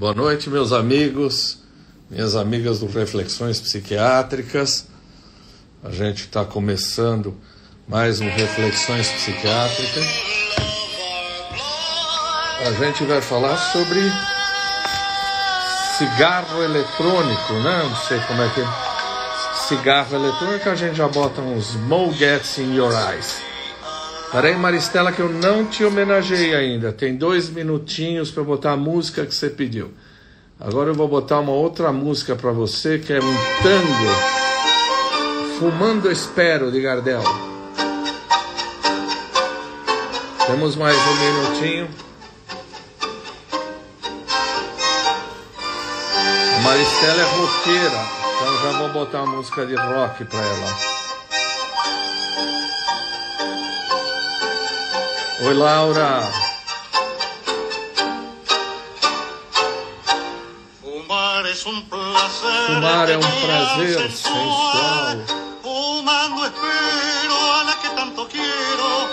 Boa noite, meus amigos, minhas amigas do Reflexões Psiquiátricas. A gente está começando mais um Reflexões Psiquiátricas. A gente vai falar sobre cigarro eletrônico, né? Não sei como é que é. Cigarro eletrônico, a gente já bota uns Mo Gets in Your Eyes. Peraí, Maristela, que eu não te homenageei ainda. Tem dois minutinhos para botar a música que você pediu. Agora eu vou botar uma outra música para você, que é um tango. Fumando Espero, de Gardel. Temos mais um minutinho. A Maristela é roqueira, então já vou botar uma música de rock para ela. Oi, Laura. Fumar é um prazer, Fumar é um prazer sensual. Fumando espero a la que tanto quiero.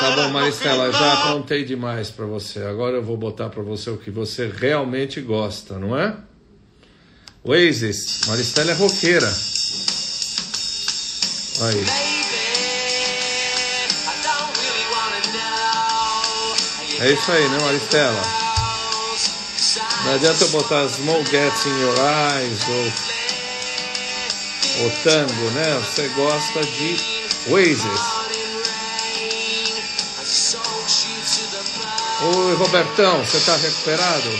Tá bom, Maristela, já apontei demais para você. Agora eu vou botar para você o que você realmente gosta, não é? Oasis, Maristela é roqueira. Aí. É isso aí, né, Maristela? Não adianta eu botar Small Gets in Your Eyes ou, ou tango, né? Você gosta de Oasis. Oi, Robertão, você está recuperado?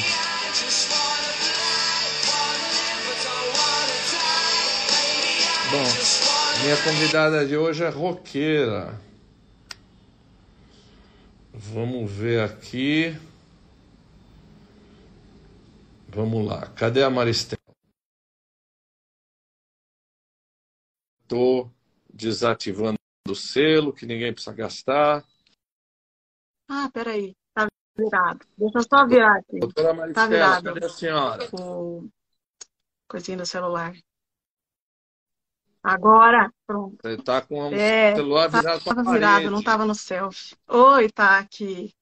Bom, minha convidada de hoje é roqueira. Vamos ver aqui. Vamos lá. Cadê a Maristela? Estou desativando o selo, que ninguém precisa gastar. Ah, peraí. Tá virado. Deixa eu só virar aqui. Doutora Maristela, Tá virado. cadê a senhora? O coisinha do celular. Agora, pronto. Você está com o É, celular virado Tava virado, não tava no selfie. Oi, tá aqui.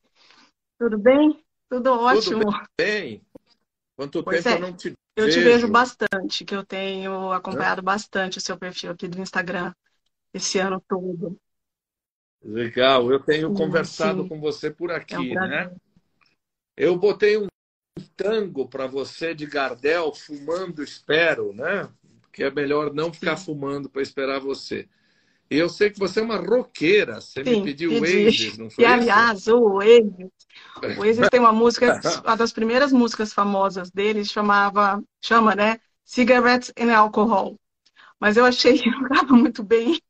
Tudo bem? Tudo ótimo. Tudo bem? Quanto Pois tempo é. eu não te Eu te vejo? vejo bastante, que eu tenho acompanhado bastante o seu perfil aqui do Instagram esse ano todo. Legal, eu tenho Sim, conversado sim. com você por É um aqui, né? Eu botei um tango para você de Gardel, fumando espero, né? Que é melhor não ficar Sim. fumando para esperar você. E eu sei que você é uma roqueira. Você me Sim, pediu pedi. Oasis, não foi E aliás, o isso? o Oasis tem uma música, uma das primeiras músicas famosas dele chamava, chama, né? Cigarettes and Alcohol. Mas eu achei que não estava muito bem.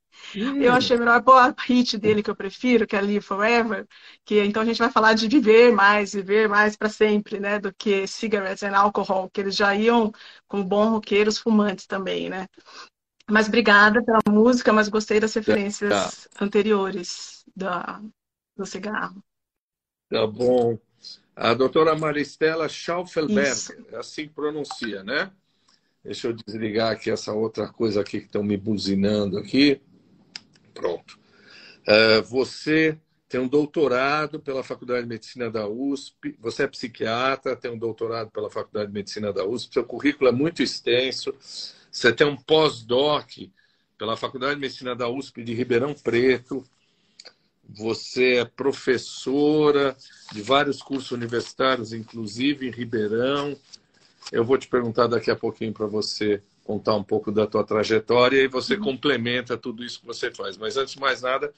Eu Hum, achei melhor pôr a hit dele que eu prefiro, que é Live Forever, que então a gente vai falar de viver mais, viver mais para sempre, né? Do que Cigarettes and Alcohol, que eles já iam como bons roqueiros fumantes também, né? Mas obrigada pela música, mas gostei das referências anteriores da, do cigarro. tá bom. A doutora Maristela Schaufelberger, Isso. assim que pronuncia, né? Deixa eu desligar aqui essa outra coisa aqui que estão me buzinando aqui. Pronto. É, você tem um doutorado pela Faculdade de Medicina da USP, você é psiquiatra, tem um doutorado pela Faculdade de Medicina da USP, seu currículo é muito extenso, você tem um pós-doc pela Faculdade de Medicina da USP de Ribeirão Preto, você é professora de vários cursos universitários, inclusive em Ribeirão. Eu vou te perguntar daqui a pouquinho para você contar um pouco da tua trajetória e você complementa tudo isso que você faz. Mas antes de mais nada,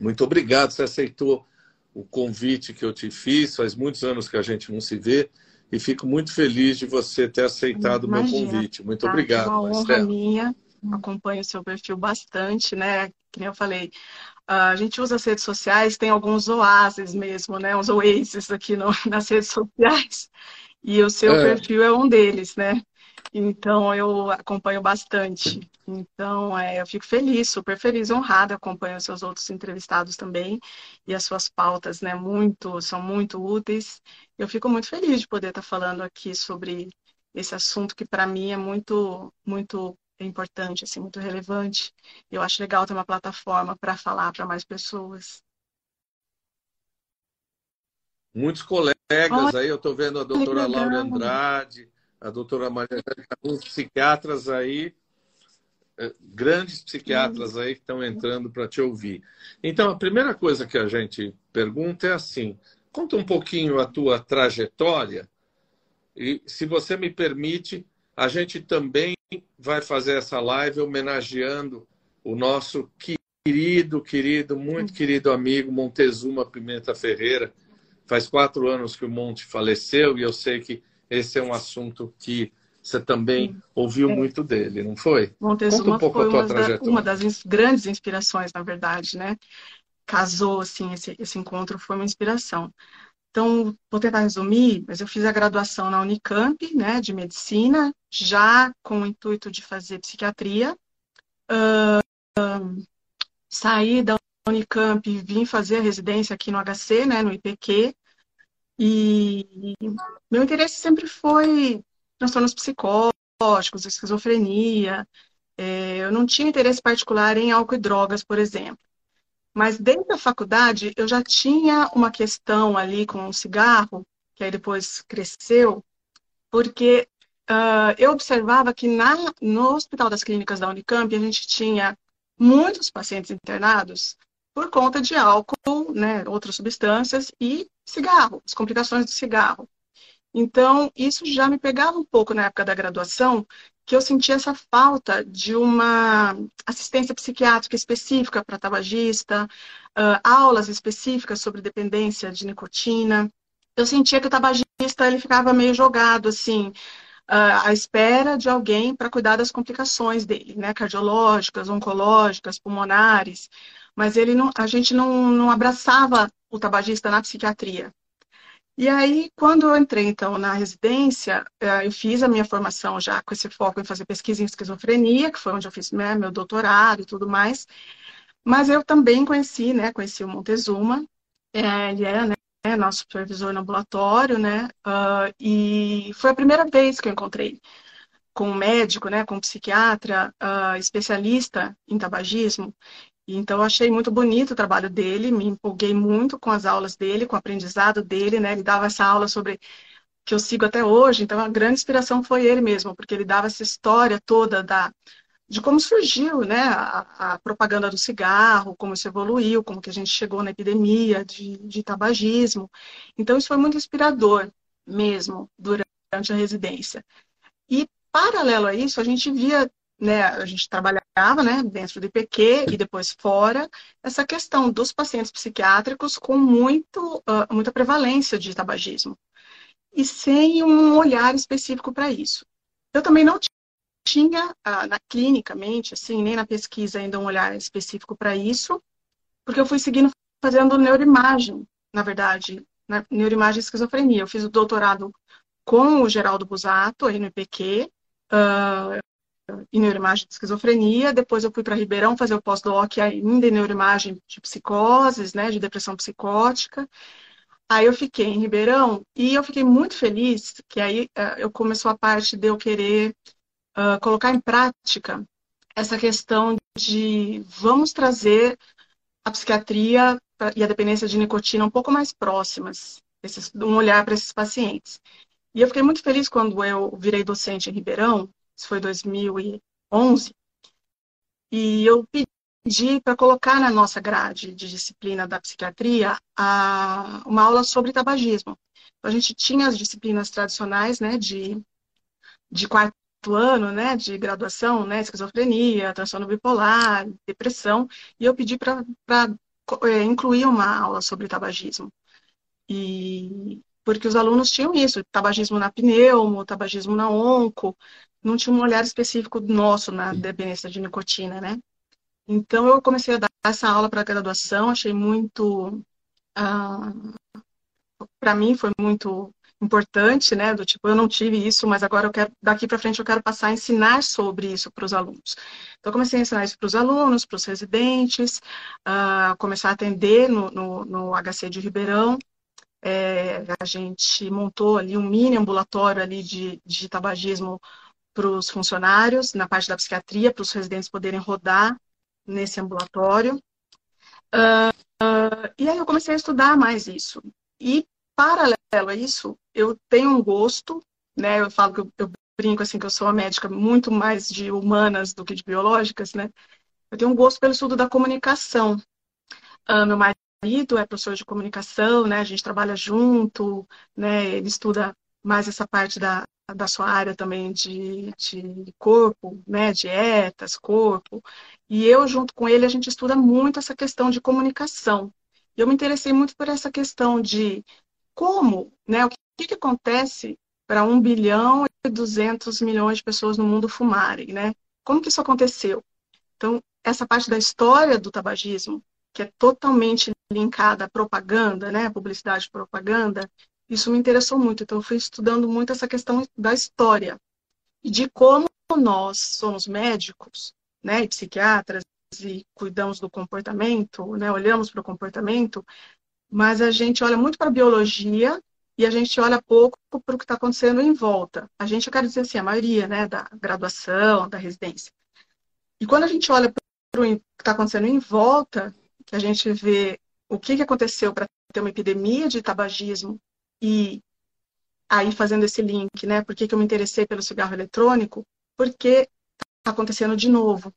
muito obrigado. Você aceitou o convite que eu te fiz. Faz muitos anos que a gente não se vê e fico muito feliz de você ter aceitado o meu convite. Muito Tá? obrigado, É uma honra minha. Acompanho o seu perfil bastante, né? Que nem eu falei, ah, a gente usa as redes sociais, tem alguns oásis mesmo, né? Uns oasis aqui no- nas redes sociais. E o seu É. perfil é um deles, né? Então eu acompanho bastante. Então é, eu fico feliz, super feliz, honrada. Acompanho os seus outros entrevistados também e as suas pautas, né? Muito, são muito úteis. Eu fico muito feliz de poder estar falando aqui sobre esse assunto que para mim é muito, muito importante, assim, muito relevante. Eu acho legal ter uma plataforma para falar para mais pessoas. Muitos colegas aí, eu estou vendo a doutora Laura Andrade, a doutora Maria alguns psiquiatras aí, eh, grandes psiquiatras aí que estão entrando para te ouvir. Então, a primeira coisa que a gente pergunta é assim: conta um pouquinho a tua trajetória e, se você me permite, a gente também vai fazer essa live homenageando o nosso querido, querido, muito querido amigo Montezuma Pimenta Ferreira. Faz quatro anos que o Monte faleceu e eu sei que esse é um assunto que você também ouviu é. muito dele, não foi? Montezuma um foi uma, da, uma, das grandes inspirações, na verdade, né? Casou, assim, esse, esse encontro foi uma inspiração. Então, vou tentar resumir, mas eu fiz a graduação na Unicamp, né, de medicina, já com o intuito de fazer psiquiatria. Uh, saí da Unicamp e vim fazer a residência aqui no HC, né, no IPQ. E meu interesse sempre foi transtornos psicóticos, esquizofrenia. É, eu não tinha interesse particular em álcool e drogas, por exemplo. Mas dentro da faculdade eu já tinha uma questão ali com o cigarro, que aí depois cresceu, porque uh, eu observava que na, no Hospital das Clínicas da Unicamp a gente tinha muitos pacientes internados por conta de álcool, né, outras substâncias e cigarro, as complicações do cigarro. Então, isso já me pegava um pouco na época da graduação, que eu sentia essa falta de uma assistência psiquiátrica específica para tabagista, uh, aulas específicas sobre dependência de nicotina. Eu sentia que o tabagista ele ficava meio jogado, assim, uh, à espera de alguém para cuidar das complicações dele, né, cardiológicas, oncológicas, pulmonares. Mas ele não, a gente não, não abraçava o tabagista na psiquiatria. E aí, quando eu entrei, então, na residência, eh, eu fiz a minha formação já com esse foco em fazer pesquisa em esquizofrenia, que foi onde eu fiz né, meu doutorado e tudo mais. Mas eu também conheci, né, conheci o Montezuma, é, ele era, né, nosso supervisor no ambulatório, né, uh, e foi a primeira vez que eu encontrei com um médico, né, com um psiquiatra uh, especialista em tabagismo, então, achei muito bonito o trabalho dele, me empolguei muito com as aulas dele, com o aprendizado dele, né? Ele dava essa aula sobre que eu sigo até hoje, então a grande inspiração foi ele mesmo, porque ele dava essa história toda da de como surgiu, né, a, a propaganda do cigarro, como isso evoluiu, como que a gente chegou na epidemia de, de tabagismo. Então isso foi muito inspirador mesmo durante a residência. E paralelo a isso, a gente via né, a gente trabalhava né, dentro do IPQ e depois fora, essa questão dos pacientes psiquiátricos com muito, uh, muita prevalência de tabagismo e sem um olhar específico para isso. Eu também não tinha, uh, na, clinicamente, assim, nem na pesquisa ainda um olhar específico para isso, porque eu fui seguindo fazendo neuroimagem, na verdade, na neuroimagem e esquizofrenia. Eu fiz o doutorado com o Geraldo Busato, aí no IPQ, uh, em neuroimagem de esquizofrenia, depois eu fui para Ribeirão fazer o pós-doc ainda em neuroimagem de psicoses, né, de depressão psicótica. Aí eu fiquei em Ribeirão e eu fiquei muito feliz que aí uh, eu começou a parte de eu querer uh, colocar em prática essa questão de vamos trazer a psiquiatria e a dependência de nicotina um pouco mais próximas, esses, um olhar para esses pacientes. E eu fiquei muito feliz quando eu virei docente em Ribeirão, isso foi 2011, e eu pedi para colocar na nossa grade de disciplina da psiquiatria a, uma aula sobre tabagismo. Então, a gente tinha as disciplinas tradicionais, né, de, de quarto ano, né, de graduação, né, esquizofrenia, transtorno bipolar, depressão, e eu pedi para é, incluir uma aula sobre tabagismo. E porque os alunos tinham isso, tabagismo na pneumo, tabagismo na onco, não tinha um olhar específico nosso na dependência de nicotina, né? Então eu comecei a dar essa aula para graduação, achei muito, ah, para mim foi muito importante, né? Do tipo, eu não tive isso, mas agora eu quero, daqui para frente eu quero passar a ensinar sobre isso para os alunos. Então, comecei a ensinar isso para os alunos, para os residentes, uh, começar a atender no, no, no HC de Ribeirão. É, a gente montou ali um mini ambulatório ali de, de tabagismo para os funcionários, na parte da psiquiatria, para os residentes poderem rodar nesse ambulatório. Uh, uh, e aí eu comecei a estudar mais isso. E paralelo a isso, eu tenho um gosto, né? Eu falo que eu, eu brinco assim que eu sou uma médica muito mais de humanas do que de biológicas, né? Eu tenho um gosto pelo estudo da comunicação. Ah, meu marido é professor de comunicação, né? A gente trabalha junto, né? Ele estuda mais essa parte da, da sua área também de, de corpo, né? Dietas, corpo. E eu, junto com ele, a gente estuda muito essa questão de comunicação. E eu me interessei muito por essa questão de como, né? O que, que acontece para 1 bilhão e 200 milhões de pessoas no mundo fumarem, né? Como que isso aconteceu? Então, essa parte da história do tabagismo, que é totalmente linkada à propaganda, né? Publicidade propaganda, isso me interessou muito. Então, eu fui estudando muito essa questão da história e de como nós somos médicos, né? E psiquiatras e cuidamos do comportamento, né? Olhamos para o comportamento, mas a gente olha muito para a biologia e a gente olha pouco para o que está acontecendo em volta. A gente, eu quero dizer assim, a maioria, né, da graduação, da residência. E quando a gente olha para o que está acontecendo em volta, que a gente vê o que, que aconteceu para ter uma epidemia de tabagismo e aí fazendo esse link, né, por que, que eu me interessei pelo cigarro eletrônico? Porque está acontecendo de novo.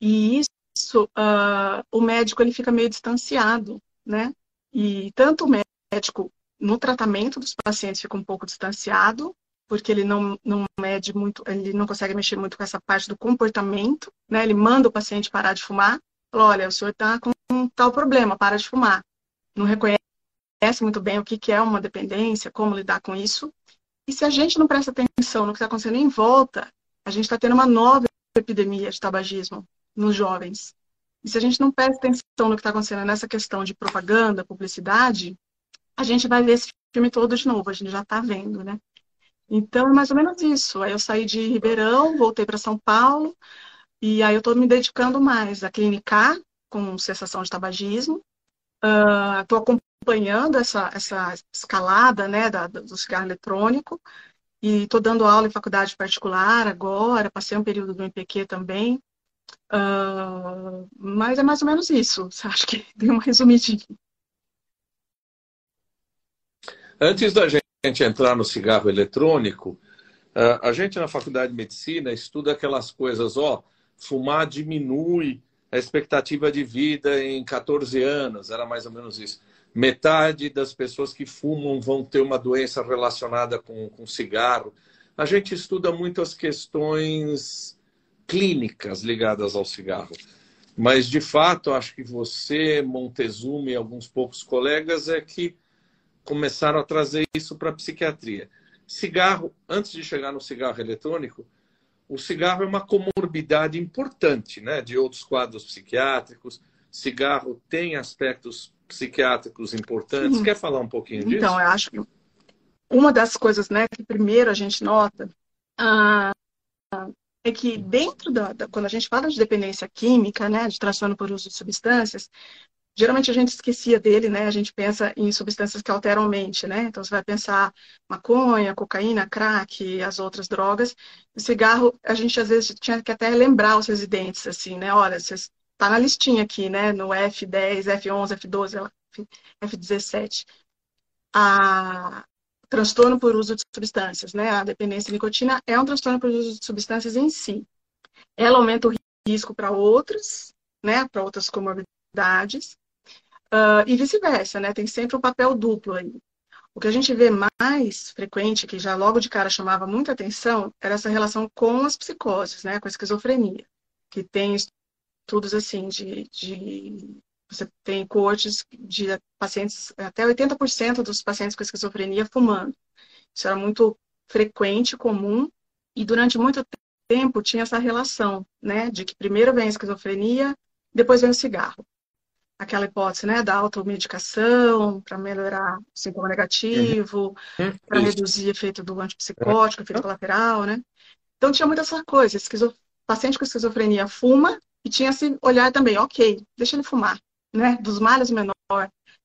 E isso, uh, o médico ele fica meio distanciado, né? E tanto o médico no tratamento dos pacientes fica um pouco distanciado, porque ele não, não mede muito, ele não consegue mexer muito com essa parte do comportamento, né? Ele manda o paciente parar de fumar, fala, olha, o senhor está com tal problema, para de fumar. Não reconhece muito bem o que, é uma dependência, como lidar com isso. E se a gente não presta atenção no que está acontecendo em volta, a gente está tendo uma nova epidemia de tabagismo nos jovens. E se a gente não presta atenção no que está acontecendo nessa questão de propaganda, publicidade, a gente vai ver esse filme todo de novo, a gente já está vendo, né? Então, é mais ou menos isso. Aí eu saí de Ribeirão, voltei para São Paulo, e aí eu estou me dedicando mais a clinicar com cessação de tabagismo. Estou uh, acompanhando essa, essa escalada né, da, do cigarro eletrônico e estou dando aula em faculdade particular agora, passei um período do MPQ também. Uh, mas é mais ou menos isso. Acho que dei uma resumidinha. Antes da gente entrar no cigarro eletrônico, a gente na faculdade de medicina estuda aquelas coisas, ó, fumar diminui a expectativa de vida em 14 anos, era mais ou menos isso. Metade das pessoas que fumam vão ter uma doença relacionada com, com cigarro. A gente estuda muito as questões clínicas ligadas ao cigarro. Mas, de fato, acho que você, Montezuma e alguns poucos colegas é que começaram a trazer isso para a psiquiatria. Cigarro, antes de chegar no cigarro eletrônico, o cigarro é uma comorbidade importante né, de outros quadros psiquiátricos. Cigarro tem aspectos psiquiátricos importantes. Quer falar um pouquinho então, disso? Então, eu acho que uma das coisas né, que primeiro a gente nota ah, é que dentro da, da, quando a gente fala de dependência química, né, de transtorno por uso de substâncias, geralmente a gente esquecia dele, né? A gente pensa em substâncias que alteram a mente, né? Então você vai pensar maconha, cocaína, crack, as outras drogas. O cigarro, a gente às vezes tinha que até lembrar os residentes, assim, né? Olha, você está na listinha aqui, né? No F10, F11, F12, F17. A transtorno por uso de substâncias, né? A dependência de nicotina é um transtorno por uso de substâncias em si. Ela aumenta o risco para outras, né? Para outras comorbidades Uh, e vice-versa, né? Tem sempre um papel duplo aí. O que a gente vê mais frequente, que já logo de cara chamava muita atenção, era essa relação com as psicoses, né? Com a esquizofrenia. Que tem estudos assim de, de você tem coortes de pacientes, até 80% dos pacientes com esquizofrenia fumando. Isso era muito frequente, comum, e durante muito tempo tinha essa relação, né, de que primeiro vem a esquizofrenia, depois vem o cigarro aquela hipótese né, da automedicação para melhorar o sintoma negativo, uhum. para reduzir o efeito do antipsicótico, efeito colateral, né? Então tinha muita essa coisa, esquizo... paciente com esquizofrenia fuma e tinha esse olhar também, ok, deixa ele fumar, né? Dos males menor,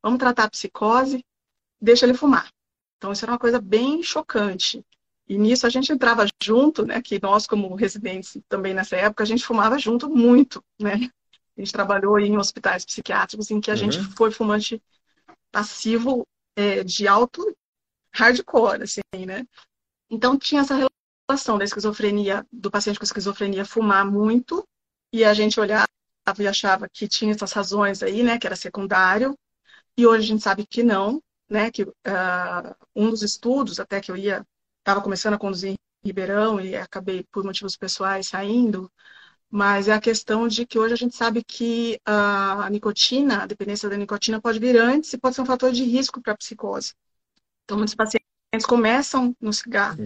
vamos tratar a psicose, deixa ele fumar. Então isso era uma coisa bem chocante. E nisso a gente entrava junto, né? Que nós como residentes também nessa época a gente fumava junto muito, né? A gente trabalhou em hospitais psiquiátricos em que a uhum. gente foi fumante passivo é, de alto hardcore, assim, né? Então tinha essa relação da esquizofrenia, do paciente com esquizofrenia fumar muito, e a gente olhava e achava que tinha essas razões aí, né, que era secundário, e hoje a gente sabe que não, né, que uh, um dos estudos, até que eu ia, estava começando a conduzir em Ribeirão e acabei por motivos pessoais saindo, mas é a questão de que hoje a gente sabe que a nicotina, a dependência da nicotina pode vir antes e pode ser um fator de risco para a psicose. Então, muitos pacientes começam no cigarro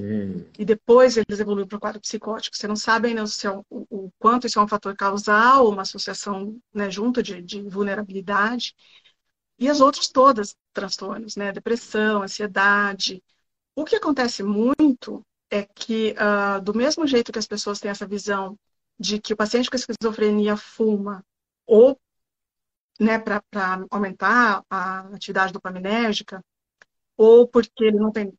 e depois eles evoluem para o quadro psicótico. Você não sabe ainda se é o, o, quanto isso é um fator causal, uma associação né, junto de, de vulnerabilidade. E as outras todas transtornos, né? Depressão, ansiedade. O que acontece muito é que, uh, do mesmo jeito que as pessoas têm essa visão de que o paciente com esquizofrenia fuma ou né, para aumentar a atividade dopaminérgica, ou porque ele não tem.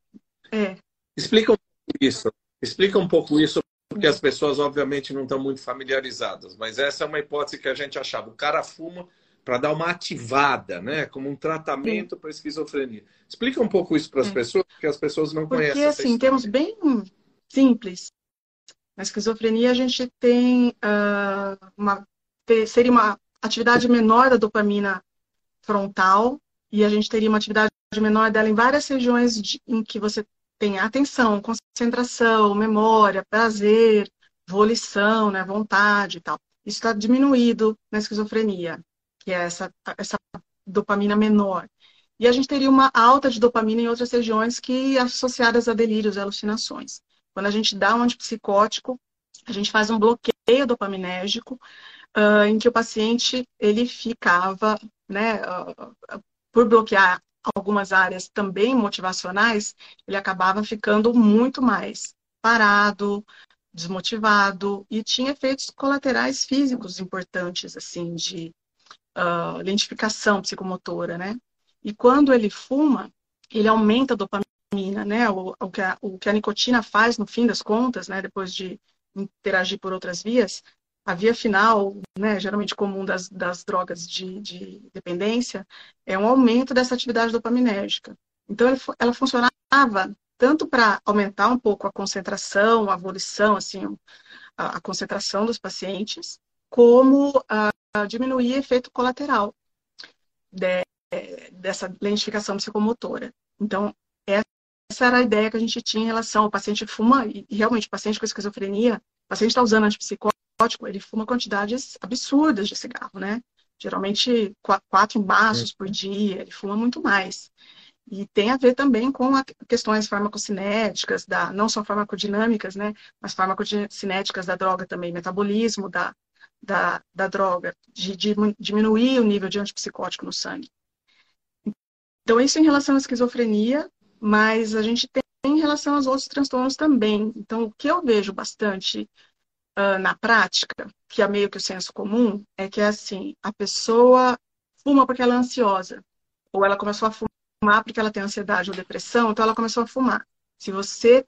É. Explica um pouco isso. Explica um pouco isso, porque as pessoas, obviamente, não estão muito familiarizadas, mas essa é uma hipótese que a gente achava. O cara fuma para dar uma ativada, né? Como um tratamento para esquizofrenia. Explica um pouco isso para as é. pessoas, porque as pessoas não porque, conhecem. Porque, assim, em termos bem simples, na esquizofrenia, a gente tem uh, uma, seria uma atividade menor da dopamina frontal e a gente teria uma atividade menor dela em várias regiões de, em que você tem atenção, concentração, memória, prazer, volição, né, vontade e tal. Isso está diminuído na esquizofrenia, que é essa, essa dopamina menor. E a gente teria uma alta de dopamina em outras regiões que associadas a delírios e alucinações. Quando a gente dá um antipsicótico, a gente faz um bloqueio dopaminérgico, uh, em que o paciente ele ficava, né, uh, por bloquear algumas áreas também motivacionais, ele acabava ficando muito mais parado, desmotivado e tinha efeitos colaterais físicos importantes, assim, de uh, lentificação psicomotora, né? E quando ele fuma, ele aumenta a dopamina né? O, o, que a, o que a nicotina faz no fim das contas, né? Depois de interagir por outras vias, a via final, né, geralmente comum das, das drogas de, de, dependência, é um aumento dessa atividade dopaminérgica. Então, ela funcionava tanto para aumentar um pouco a concentração, a volição, assim, a, a concentração dos pacientes, como a, a diminuir efeito colateral de, dessa lentificação psicomotora. Então, essa era a ideia que a gente tinha em relação ao paciente fuma, e realmente paciente com esquizofrenia, paciente está usando antipsicótico, ele fuma quantidades absurdas de cigarro, né? Geralmente quatro maços por dia, ele fuma muito mais. E tem a ver também com questões farmacocinéticas, da, não só farmacodinâmicas, né? Mas farmacocinéticas da droga também, metabolismo da, da, da droga, de, de diminuir o nível de antipsicótico no sangue. Então, isso em relação à esquizofrenia, mas a gente tem em relação aos outros transtornos também. Então, o que eu vejo bastante uh, na prática, que é meio que o senso comum, é que é assim, a pessoa fuma porque ela é ansiosa, ou ela começou a fumar porque ela tem ansiedade ou depressão, então ela começou a fumar. Se você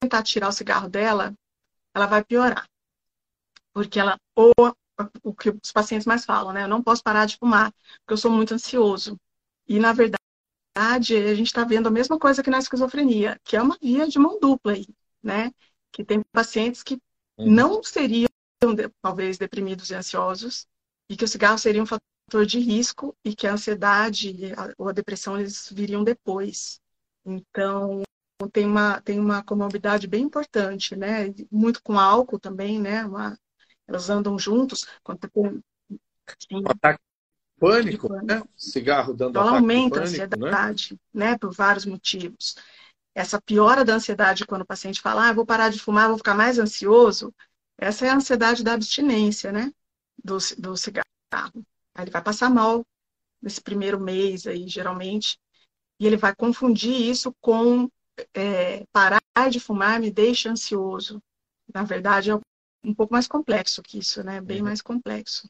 tentar tirar o cigarro dela, ela vai piorar. Porque ela, ou o que os pacientes mais falam, né? Eu não posso parar de fumar, porque eu sou muito ansioso. E, na verdade, a gente está vendo a mesma coisa que na esquizofrenia, que é uma via de mão dupla aí, né? Que tem pacientes que uhum. não seriam, talvez, deprimidos e ansiosos, e que o cigarro seria um fator de risco e que a ansiedade ou a depressão eles viriam depois. Então, tem uma, tem uma comorbidade bem importante, né? Muito com álcool também, né? Uma, elas andam juntos. Quando tem, um ataque pânico, né? Cigarro dando então, aumenta pânico, a ansiedade, né? né? Por vários motivos. Essa piora da ansiedade quando o paciente fala, ah, vou parar de fumar, vou ficar mais ansioso. Essa é a ansiedade da abstinência, né? Do, do cigarro. Aí ele vai passar mal nesse primeiro mês aí, geralmente, e ele vai confundir isso com é, parar de fumar me deixa ansioso. Na verdade, é um pouco mais complexo que isso, né? Bem uhum. mais complexo.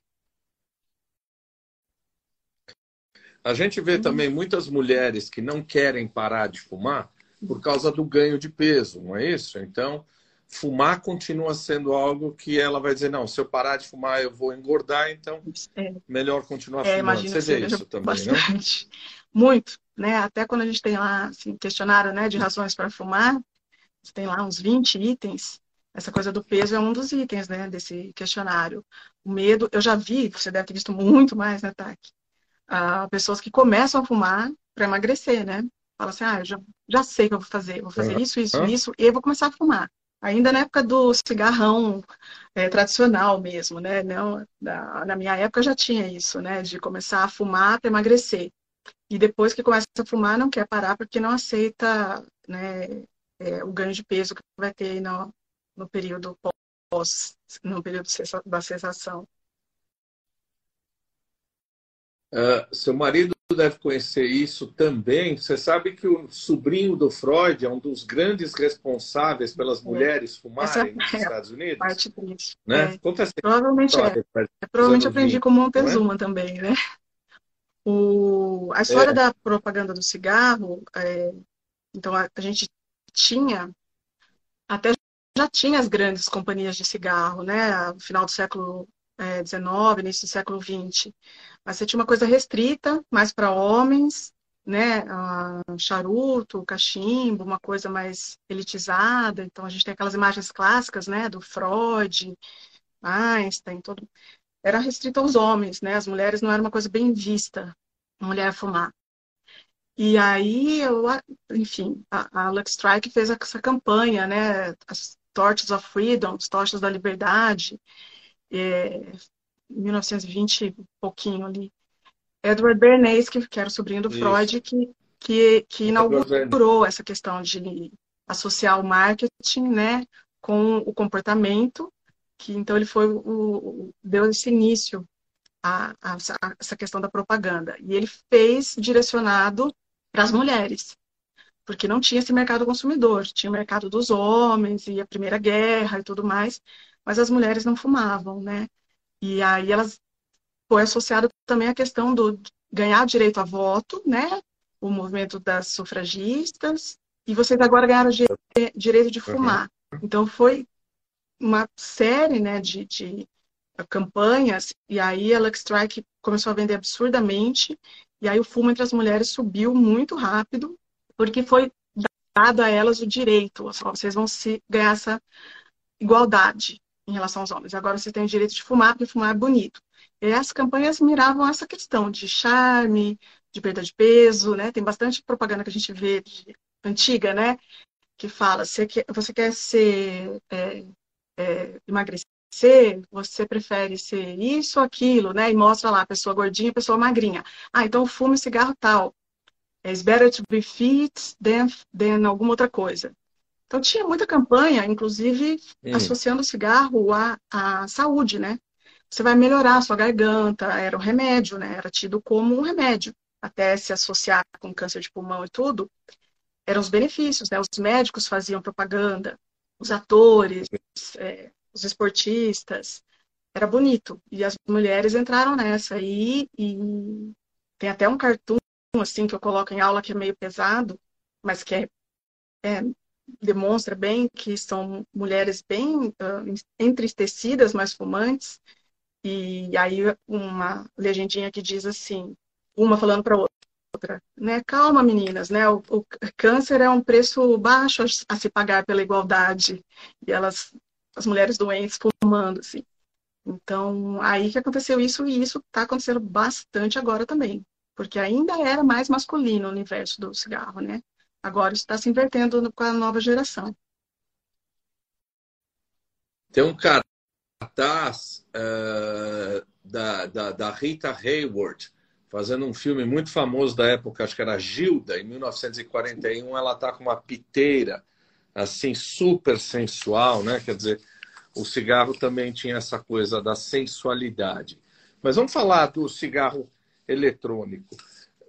A gente vê também muitas mulheres que não querem parar de fumar por causa do ganho de peso, não é isso? Então, fumar continua sendo algo que ela vai dizer, não, se eu parar de fumar eu vou engordar, então é. melhor continuar é, fumando. Você vê isso também, bastante. não? Muito. né? Até quando a gente tem lá, assim, questionário, né, de razões para fumar, você tem lá uns 20 itens. Essa coisa do peso é um dos itens, né, desse questionário. O medo, eu já vi, você deve ter visto muito mais, né, Taki? Ah, pessoas que começam a fumar para emagrecer, né? Fala assim, ah, eu já, já sei o que eu vou fazer, vou fazer isso, isso, isso, e eu vou começar a fumar. Ainda na época do cigarrão é, tradicional mesmo, né? Não, na, na, minha época já tinha isso, né? De começar a fumar para emagrecer. E depois que começa a fumar, não quer parar porque não aceita né, é, o ganho de peso que vai ter no, no período pós, no período da cessação. Uh, seu marido deve conhecer isso também. Você sabe que o sobrinho do Freud é um dos grandes responsáveis pelas é. mulheres fumarem nos é Estados Unidos? Parte triste. Né? É. Conta essa provavelmente é. provavelmente aprendi 20, com Montezuma é? também, né? O, a história é. da propaganda do cigarro, então a, a gente tinha até já tinha as grandes companhias de cigarro, né? No final do século XIX, início do século XX. Mas você tinha uma coisa restrita, mais para homens, né? Uh, charuto, cachimbo, uma coisa mais elitizada. Então a gente tem aquelas imagens clássicas, né? Do Freud, Einstein, todo. Era restrito aos homens, né? As mulheres não era uma coisa bem vista, a mulher fumar. E aí, eu, enfim, a, a Lux Strike fez essa campanha, né? As Torches of Freedom, as tochas da liberdade, é, 1920 e pouquinho ali. Edward Bernays, que, que era o sobrinho do Isso. Freud, que, que, que inaugurou essa questão de associar o marketing né, com o comportamento, que então ele foi o deu esse início a, a, a, essa questão da propaganda. E ele fez direcionado para as mulheres, porque não tinha esse mercado consumidor, tinha o mercado dos homens e a Primeira Guerra e tudo mais, mas as mulheres não fumavam, né? E aí elas foi associado também a questão do ganhar direito a voto, né? O movimento das sufragistas, e vocês agora ganharam direito de fumar. Então foi uma série né, de, de campanhas, e aí a Lux Strike começou a vender absurdamente, e aí o fumo entre as mulheres subiu muito rápido, porque foi dado a elas o direito, vocês vão se ganhar essa igualdade em relação aos homens. Agora você tem o direito de fumar, porque fumar é bonito. E as campanhas miravam essa questão de charme, de perda de peso, né? Tem bastante propaganda que a gente vê de, antiga, né? Que fala, você quer, você quer ser é, é, emagrecer, você prefere ser isso ou aquilo, né? E mostra lá a pessoa gordinha, a pessoa magrinha. Ah, então fume cigarro tal. It's better to be fit than, than alguma outra coisa. Então tinha muita campanha, inclusive hum. associando o cigarro à, à saúde, né? Você vai melhorar a sua garganta, era um remédio, né? Era tido como um remédio, até se associar com câncer de pulmão e tudo. Eram os benefícios, né? Os médicos faziam propaganda, os atores, é, os esportistas. Era bonito. E as mulheres entraram nessa aí e tem até um cartoon assim que eu coloco em aula que é meio pesado, mas que é, é demonstra bem que são mulheres bem uh, entristecidas, mas fumantes. E aí uma legendinha que diz assim, uma falando para outra, né? Calma, meninas, né? O, o, câncer é um preço baixo a, se pagar pela igualdade. E elas, as mulheres doentes, fumando, assim. Então, aí que aconteceu isso, e isso está acontecendo bastante agora também. Porque ainda era mais masculino o universo do cigarro, né? Agora está se invertendo com a nova geração. Tem um cartaz uh, da, da, da, Rita Hayward fazendo um filme muito famoso da época, acho que era Gilda, em 1941. Ela está com uma piteira assim super sensual, né? Quer dizer, o cigarro também tinha essa coisa da sensualidade. Mas vamos falar do cigarro eletrônico.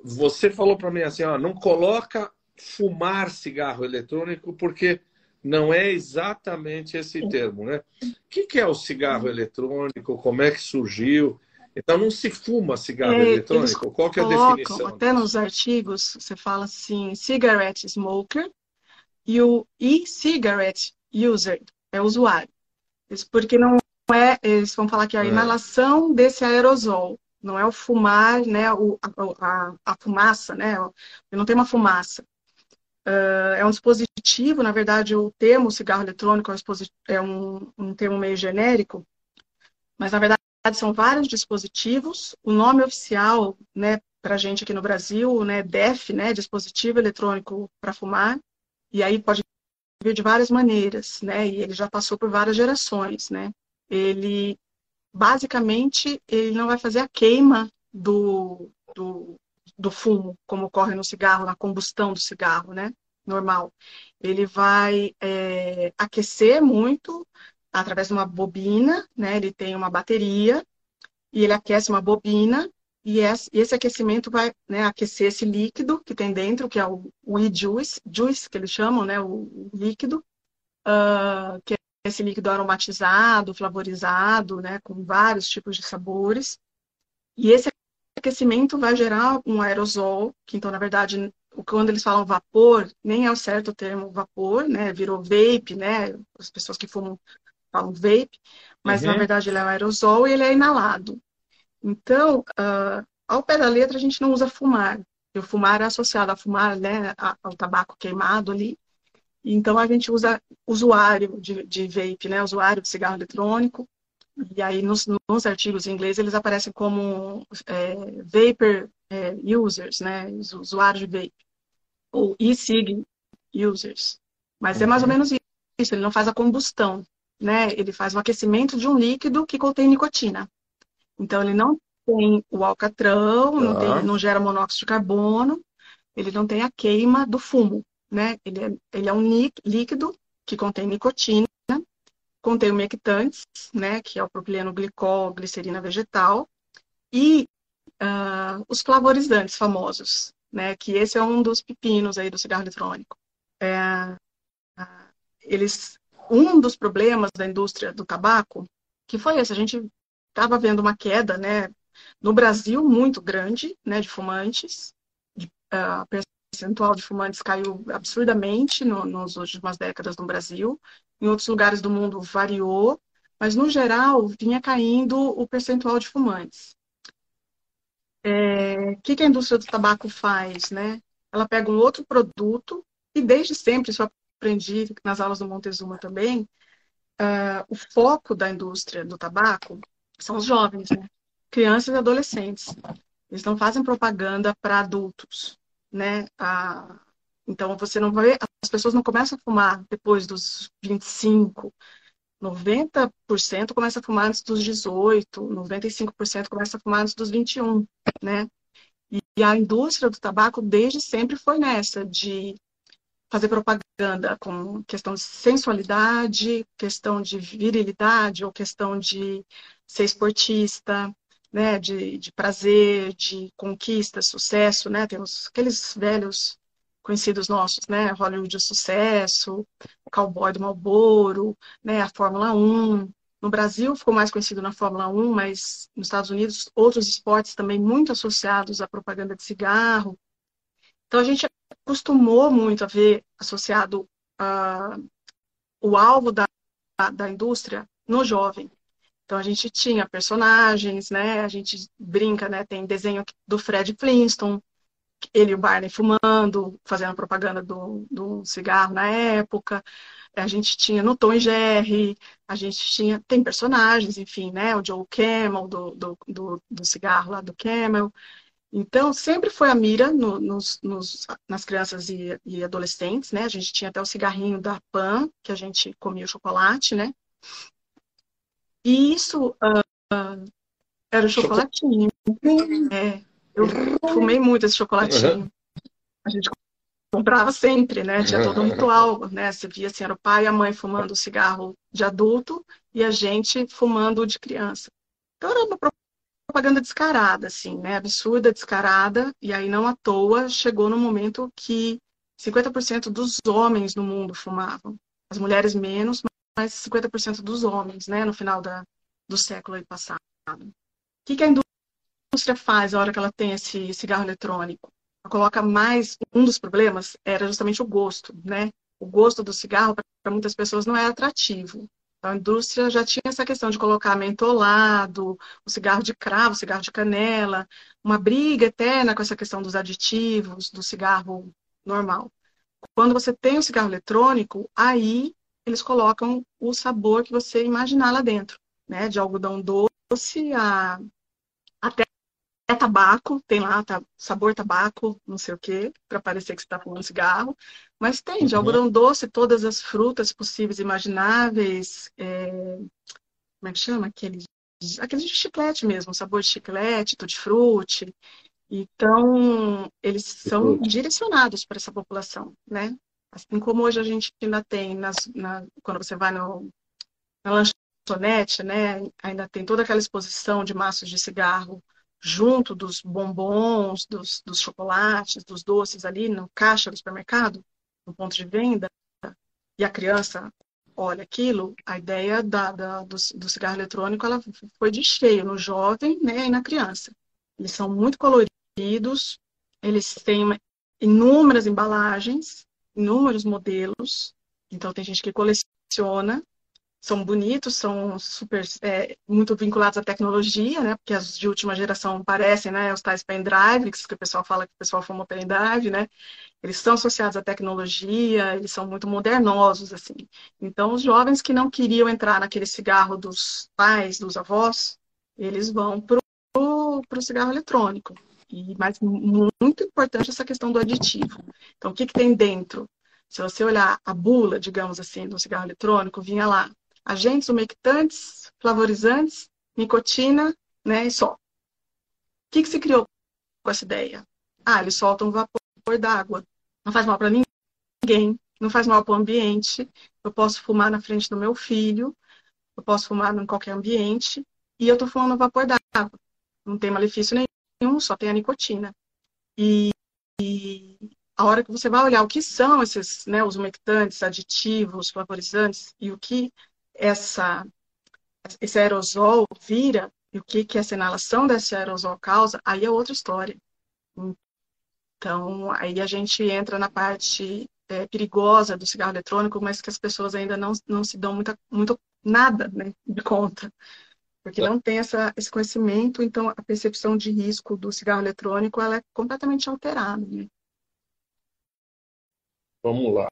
Você falou para mim assim, ó, não coloca fumar cigarro eletrônico, porque não é exatamente esse termo, né? O que é o cigarro eletrônico? Como é que surgiu? Então não se fuma cigarro é, eletrônico? Qual que é a colocam, definição? Até nos artigos você fala assim, cigarette smoker e o e-cigarette user é usuário. Isso porque não é, eles vão falar que é a é. inalação desse aerosol, não é o fumar, né, o, a, a, fumaça, né, não tem uma fumaça. Uh, é um dispositivo, na verdade, o termo cigarro eletrônico é, um, é um, um termo meio genérico, mas na verdade são vários dispositivos. O nome oficial, né, para gente aqui no Brasil, né, DEF, né, dispositivo eletrônico para fumar, e aí pode vir de várias maneiras, né, e ele já passou por várias gerações, né. Ele basicamente ele não vai fazer a queima do, do, do fumo, como ocorre no cigarro, na combustão do cigarro, né? Normal. Ele vai é, aquecer muito através de uma bobina, né? Ele tem uma bateria e ele aquece uma bobina e esse aquecimento vai né, aquecer esse líquido que tem dentro, que é o, e-juice, juice, que eles chamam, né? O, líquido, uh, que esse líquido aromatizado, flavorizado, né, com vários tipos de sabores. E esse aquecimento vai gerar um aerosol, que então, na verdade, quando eles falam vapor, nem é o certo o termo vapor, né, virou vape, né, as pessoas que fumam falam vape, mas uhum. na verdade ele é um aerosol e ele é inalado. Então, uh, ao pé da letra, a gente não usa fumar. O fumar é associado a fumar, né, ao tabaco queimado ali, então, a gente usa usuário de, de vape, né? Usuário de cigarro eletrônico. E aí, nos, nos artigos em inglês, eles aparecem como é, vapor é, users, né? Usuários de vape. Ou e-cig users. Mas uhum. é mais ou uhum. menos isso. Ele não faz a combustão, né? Ele faz o aquecimento de um líquido que contém nicotina. Então, ele não tem o alcatrão, não, tem, não gera monóxido de carbono, ele não tem a queima do fumo né? Ele é, ele é um líquido que contém nicotina, contém umectantes, né? Que é o propileno glicol, glicerina vegetal, e uh, os flavorizantes famosos, né? Que esse é um dos pepinos aí do cigarro eletrônico. É, uh, eles, um dos problemas da indústria do tabaco, que foi esse, a gente estava vendo uma queda, né? No Brasil, muito grande, né, de fumantes, de, uh, percentual de fumantes caiu absurdamente no, nas últimas décadas no Brasil. Em outros lugares do mundo variou, mas no geral vinha caindo o percentual de fumantes. O é, que, que a indústria do tabaco faz? Né? Ela pega um outro produto, e desde sempre, isso eu aprendi nas aulas do Montezuma também, uh, o foco da indústria do tabaco são os jovens, né? crianças e adolescentes. Eles não fazem propaganda para adultos né? A... Então você não vai, as pessoas não começam a fumar depois dos 25, 90% começa a fumar antes dos 18, 95% começa a fumar antes dos 21, né? E a indústria do tabaco desde sempre foi nessa de fazer propaganda com questão de sensualidade, questão de virilidade ou questão de ser esportista, né, de, de prazer, de conquista, sucesso, né? Temos aqueles velhos conhecidos nossos, né? Hollywood de sucesso, o cowboy do Marlboro, né? A Fórmula 1. No Brasil ficou mais conhecido na Fórmula 1, mas nos Estados Unidos outros esportes também muito associados à propaganda de cigarro. Então a gente acostumou muito a ver associado uh, o alvo da, da indústria no jovem. Então a gente tinha personagens, né? A gente brinca, né? Tem desenho do Fred Flintstone, ele e o Barney fumando, fazendo propaganda do, do cigarro na época. A gente tinha no Tom e Jerry, a gente tinha, tem personagens, enfim, né? O Joe Camel, do, do, do, do cigarro lá do Camel. Então, sempre foi a mira no, nos, nos, nas crianças e, e, adolescentes, né? A gente tinha até o cigarrinho da Pan, que a gente comia o chocolate, né? E isso uh, era o chocolatinho. É, eu fumei muito esse chocolatinho. A gente comprava sempre, né? Tinha todo um ritual, né? Você via assim, era o pai e a mãe fumando cigarro de adulto e a gente fumando de criança. Então era uma propaganda descarada, assim, né? Absurda, descarada. E aí, não à toa, chegou no momento que 50% dos homens no mundo fumavam. As mulheres menos, mais 50% dos homens, né, no final da, do século passado. O que, que a indústria faz na hora que ela tem esse cigarro eletrônico? Ela coloca mais. Um dos problemas era justamente o gosto, né? O gosto do cigarro, para muitas pessoas, não é atrativo. Então, a indústria já tinha essa questão de colocar mentolado, o cigarro de cravo, o cigarro de canela, uma briga eterna com essa questão dos aditivos, do cigarro normal. Quando você tem o cigarro eletrônico, aí eles colocam o sabor que você imaginar lá dentro, né? De algodão doce a até tabaco, tem lá tá, sabor tabaco, não sei o quê, para parecer que você está fumando cigarro, mas tem de uhum. algodão doce, todas as frutas possíveis e imagináveis, é, como é que chama? Aqueles, aqueles de chiclete mesmo, sabor de chiclete, tutti-frutti. Então, eles são direcionados para essa população, né? Assim como hoje a gente ainda tem, nas, na, quando você vai no, na lanchonete, né? Ainda tem toda aquela exposição de maços de cigarro junto dos bombons, dos, dos chocolates, dos doces ali no caixa do supermercado, no ponto de venda, e a criança olha aquilo, a ideia da, da do, do, cigarro eletrônico ela foi de cheio no jovem né, e na criança. Eles são muito coloridos, eles têm inúmeras embalagens, inúmeros modelos. Então, tem gente que coleciona são bonitos, são super é, muito vinculados à tecnologia, né? Porque as de última geração parecem, né? Os tais pendrive, que o pessoal fala que o pessoal fuma pendrive, né? Eles são associados à tecnologia, eles são muito modernosos, assim. Então, os jovens que não queriam entrar naquele cigarro dos pais, dos avós, eles vão para o cigarro eletrônico. E, mas muito importante essa questão do aditivo. Então, o que, que tem dentro? Se você olhar a bula, digamos assim, do cigarro eletrônico, vinha lá agentes umectantes, flavorizantes, nicotina, né, e só. O que, que se criou com essa ideia? Ah, eles soltam vapor d'água. Não faz mal para ninguém, não faz mal para o ambiente. Eu posso fumar na frente do meu filho, eu posso fumar em qualquer ambiente, e eu estou fumando vapor d'água. Não tem malefício nenhum, só tem a nicotina. E, e, a hora que você vai olhar o que são esses, né, os umectantes, aditivos, flavorizantes, e o que essa, esse aerosol vira e o que, que essa inalação desse aerosol causa, aí é outra história. Então, aí a gente entra na parte é, perigosa do cigarro eletrônico, mas que as pessoas ainda não, não se dão muita, muito nada né, de conta. Porque não tem essa, esse conhecimento, então a percepção de risco do cigarro eletrônico ela é completamente alterada. Né? Vamos lá.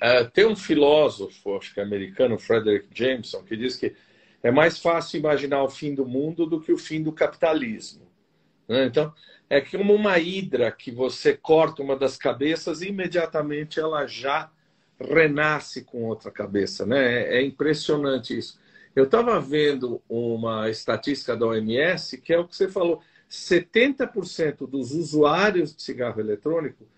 É, tem um filósofo, acho que é americano, Frederick Jameson, que diz que é mais fácil imaginar o fim do mundo do que o fim do capitalismo. Né? Então, é como uma hidra que você corta uma das cabeças e imediatamente ela já renasce com outra cabeça. Né? É, é impressionante isso. Eu estava vendo uma estatística da OMS que é o que você falou: 70% dos usuários de cigarro eletrônico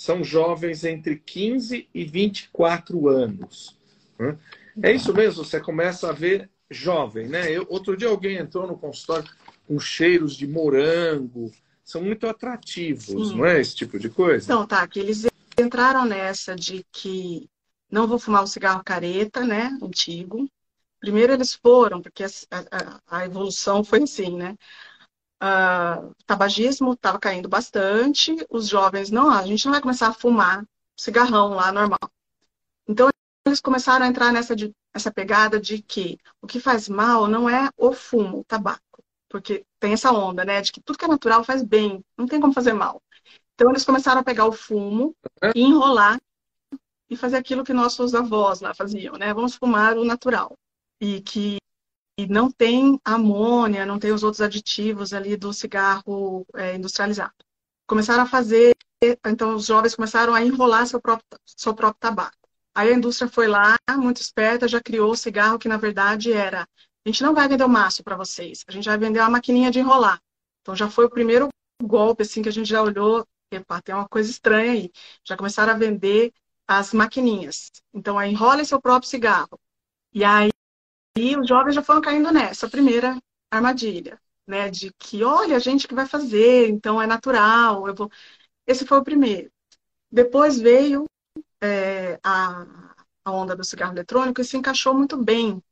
são jovens entre 15 e 24 anos. Né? É isso mesmo, você começa a ver jovem, né? Eu, outro dia alguém entrou no consultório com cheiros de morango, são muito atrativos, Sim. não é esse tipo de coisa? Então, tá, que eles entraram nessa de que não vou fumar o cigarro careta, né, antigo. Primeiro eles foram, porque a, a, a evolução foi assim, né? Uh, tabagismo estava caindo bastante, os jovens, não, a gente não vai começar a fumar cigarrão lá normal. Então, eles começaram a entrar nessa, de, essa pegada de que o que faz mal não é o fumo, o tabaco, porque tem essa onda, né, de que tudo que é natural faz bem, não tem como fazer mal. Então, eles começaram a pegar o fumo e enrolar e fazer aquilo que nossos avós lá faziam, né? Vamos fumar o natural. E que não tem amônia, não tem os outros aditivos ali do cigarro é, industrializado. Começaram a fazer, então os jovens começaram a enrolar seu próprio, seu próprio tabaco. Aí a indústria foi lá, muito esperta, já criou o cigarro que na verdade era: a gente não vai vender o maço para vocês, a gente vai vender uma maquininha de enrolar. Então já foi o primeiro golpe assim que a gente já olhou, epa, tem uma coisa estranha aí. Já começaram a vender as maquininhas. Então aí enrola seu próprio cigarro. E aí e os jovens já foram caindo nessa primeira armadilha, né? De que, olha, a gente que vai fazer, então é natural. Eu vou... Esse foi o primeiro. Depois veio é, a, a onda do cigarro eletrônico e se encaixou muito bem.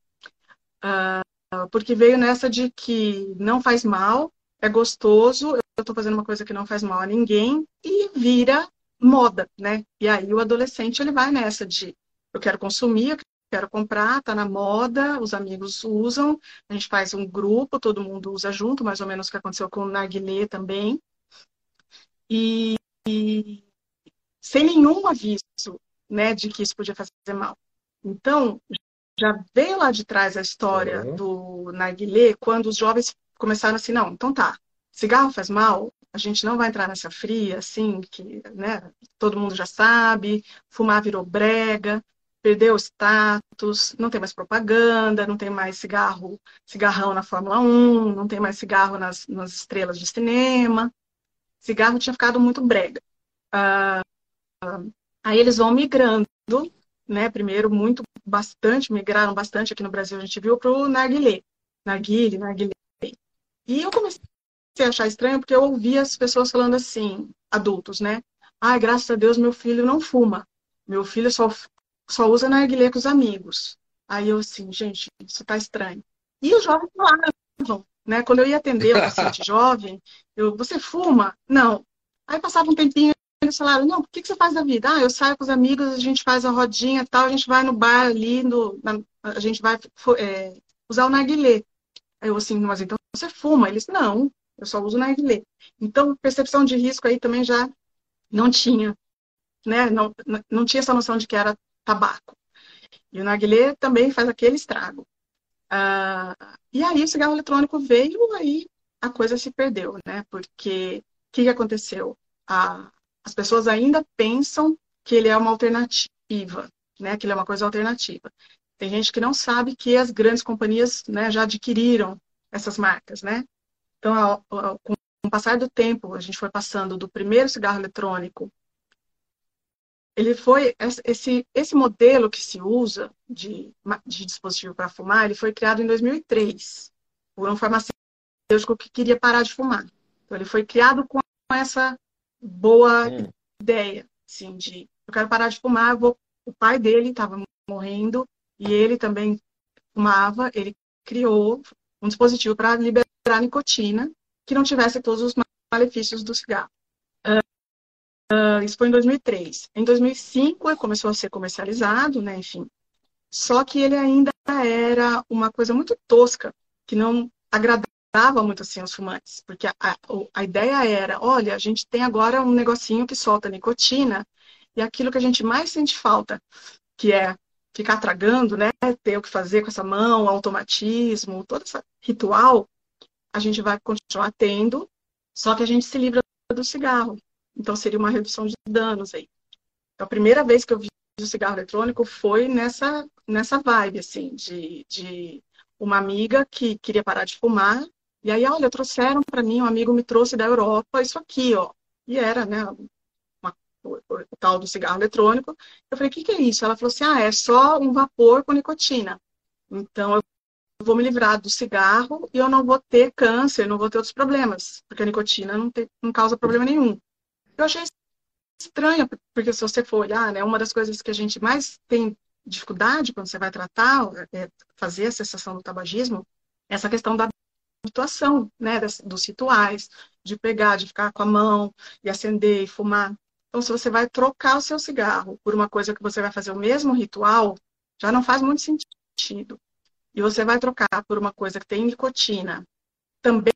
Uh, porque veio nessa de que não faz mal, é gostoso, eu estou fazendo uma coisa que não faz mal a ninguém, e vira moda, né? E aí o adolescente ele vai nessa de eu quero consumir, eu quero comprar, tá na moda, os amigos usam, a gente faz um grupo, todo mundo usa junto, mais ou menos o que aconteceu com o narguilé também. E, e sem nenhum aviso, né, de que isso podia fazer mal. Então, já veio lá de trás a história uhum. do narguilé, quando os jovens começaram assim, não, então tá, cigarro faz mal, a gente não vai entrar nessa fria, assim, que né, todo mundo já sabe, fumar virou brega, perdeu o status, não tem mais propaganda, não tem mais cigarro, cigarrão na Fórmula 1, não tem mais cigarro nas, nas estrelas de cinema. Cigarro tinha ficado muito brega. Ah, aí eles vão migrando, né? Primeiro, muito, bastante, migraram bastante aqui no Brasil, a gente viu para o narguilé. Narguile, narguilé. E eu comecei a achar estranho porque eu ouvia as pessoas falando assim, adultos, né? Ai, graças a Deus meu filho não fuma. Meu filho só só usa narguilé com os amigos. Aí eu assim, gente, isso tá estranho. E os jovens falavam, né? Quando eu ia atender o paciente jovem, eu, você fuma? Não. Aí passava um tempinho, eles falaram, não, o que, que você faz da vida? Ah, eu saio com os amigos, a gente faz a rodinha tal, a gente vai no bar ali, no, na, a gente vai é, usar o narguilé. Aí eu assim, mas então você fuma? Eles, não, eu só uso narguilé. Então, percepção de risco aí também já não tinha, né? Não, não tinha essa noção de que era tabaco. E o narguilé também faz aquele estrago. Ah, e aí o cigarro eletrônico veio, aí a coisa se perdeu, né? Porque o que, que aconteceu? As pessoas ainda pensam que ele é uma alternativa, né? Que ele é uma coisa alternativa. Tem gente que não sabe que as grandes companhias né, já adquiriram essas marcas, né? Então, ao, com o passar do tempo, a gente foi passando do primeiro cigarro eletrônico ele foi esse esse modelo que se usa de, de dispositivo para fumar, ele foi criado em 2003 por um farmacêutico que queria parar de fumar. Então ele foi criado com essa boa hum. ideia, assim, de eu quero parar de fumar, vou... o pai dele estava morrendo e ele também fumava, ele criou um dispositivo para liberar nicotina que não tivesse todos os malefícios do cigarro. Uh, isso foi em 2003. Em 2005 ele começou a ser comercializado, né, enfim. Só que ele ainda era uma coisa muito tosca, que não agradava muito assim os fumantes, porque a, a, a ideia era, olha, a gente tem agora um negocinho que solta nicotina, e aquilo que a gente mais sente falta, que é ficar tragando, né, ter o que fazer com essa mão, automatismo, todo esse ritual, a gente vai continuar tendo, só que a gente se livra do cigarro. Então, seria uma redução de danos aí. Então, a primeira vez que eu vi o cigarro eletrônico foi nessa, nessa vibe, assim, de, de uma amiga que queria parar de fumar. E aí, olha, trouxeram para mim, um amigo me trouxe da Europa isso aqui, ó. E era, né, uma, o, o, tal do cigarro eletrônico. Eu falei, o que, que é isso? Ela falou assim, ah, é só um vapor com nicotina. Então, eu vou me livrar do cigarro e eu não vou ter câncer, não vou ter outros problemas, porque a nicotina não, te, não causa problema nenhum. Eu achei estranho, porque se você for olhar, né, uma das coisas que a gente mais tem dificuldade quando você vai tratar, é fazer a cessação do tabagismo, é essa questão da habituação, né, dos rituais, de pegar, de ficar com a mão e acender e fumar. Então, se você vai trocar o seu cigarro por uma coisa que você vai fazer o mesmo ritual, já não faz muito sentido. E você vai trocar por uma coisa que tem nicotina, também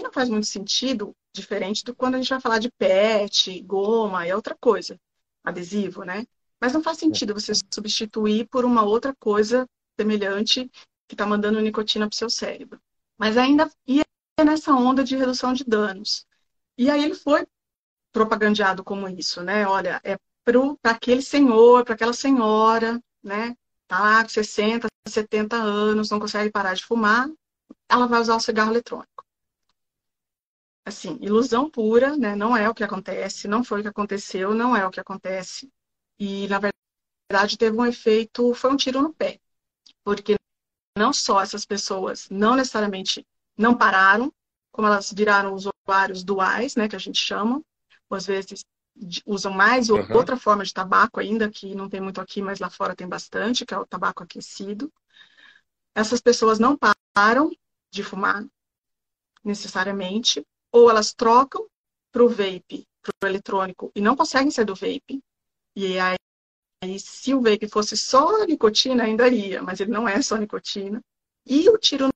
não faz muito sentido Diferente do quando a gente vai falar de PET, goma, é outra coisa. Adesivo, né? Mas não faz sentido você substituir por uma outra coisa semelhante que está mandando nicotina para o seu cérebro. Mas ainda ia nessa onda de redução de danos. E aí ele foi propagandeado como isso, né? Olha, é para aquele senhor, para aquela senhora, né? Tá lá com 60, 70 anos, não consegue parar de fumar, ela vai usar o cigarro eletrônico assim, ilusão pura, né? Não é o que acontece, não foi o que aconteceu, não é o que acontece. E, na verdade, teve um efeito, foi um tiro no pé. Porque não só essas pessoas não necessariamente não pararam, como elas viraram usuários duais, né, que a gente chama, ou às vezes usam mais uhum. outra forma de tabaco ainda, que não tem muito aqui, mas lá fora tem bastante, que é o tabaco aquecido. Essas pessoas não param de fumar necessariamente, ou elas trocam para o vape, para o eletrônico, e não conseguem sair do vape, e aí se o vape fosse só nicotina, ainda ia, mas ele não é só nicotina. E o tiro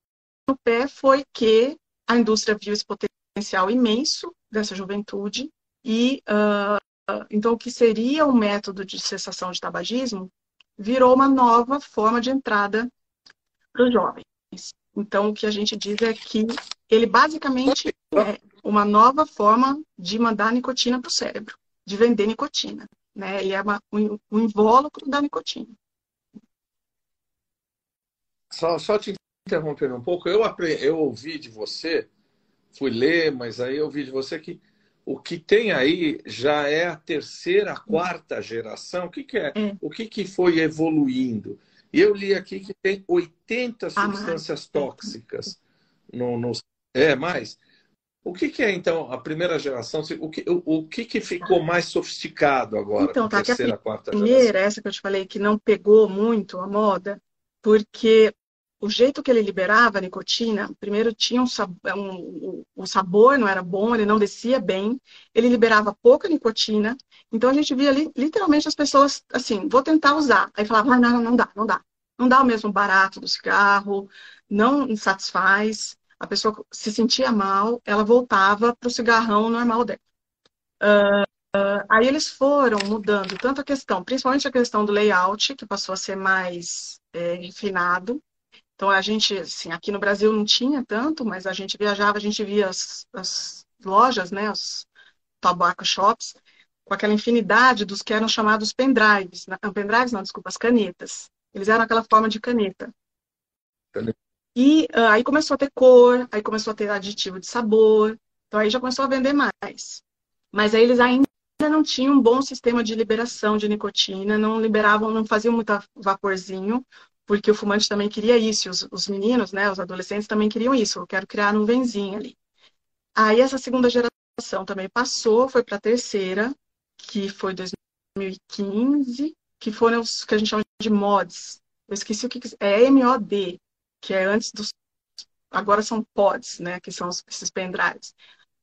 no pé foi que a indústria viu esse potencial imenso dessa juventude e uh, então o que seria um método de cessação de tabagismo virou uma nova forma de entrada para os jovens. Então o que a gente diz é que ele basicamente é uma nova forma de mandar nicotina para o cérebro, de vender nicotina. Né? Ele é uma, um, um invólucro da nicotina. Só, só te interrompendo um pouco, eu, aprendi, eu ouvi de você, fui ler, mas aí eu ouvi de você que o que tem aí já é a terceira, a quarta geração. O que, que é? é? O que, que foi evoluindo? E eu li aqui que tem 80 substâncias tóxicas no, no. É mais? O que, que, é, então, a primeira geração? O que, o, o que, que ficou mais sofisticado agora? Então, tá, terceira, a quarta primeira, geração? essa que eu te falei, que não pegou muito a moda, porque o jeito que ele liberava a nicotina, primeiro tinha um, um, o sabor não era bom, ele não descia bem, ele liberava pouca nicotina, então a gente via ali, literalmente as pessoas assim, vou tentar usar, aí falava, ah, não, não dá, não dá, não dá o mesmo barato do cigarro, não satisfaz, a pessoa se sentia mal, ela voltava para o cigarrão normal dela. Uh, uh, aí eles foram mudando tanto a questão, principalmente a questão do layout, que passou a ser mais é, refinado. Então a gente, assim, aqui no Brasil não tinha tanto, mas a gente viajava, a gente via as, as lojas, né, os tobacco shops, com aquela infinidade dos que eram chamados pendrives. Não, pendrives não, desculpa, as canetas. Eles eram aquela forma de caneta. E uh, aí começou a ter cor, aí começou a ter aditivo de sabor, então aí já começou a vender mais. Mas aí eles ainda não tinham um bom sistema de liberação de nicotina, não liberavam, não faziam muito vaporzinho, porque o fumante também queria isso, os, os meninos, né, os adolescentes também queriam isso, eu quero criar um venzinho ali. Aí essa segunda geração também passou, foi para a terceira, que foi 2015, que foram os que a gente chama de mods. Eu esqueci o que é MOD, que é antes dos. Agora são pods, né? Que são esses pendrives.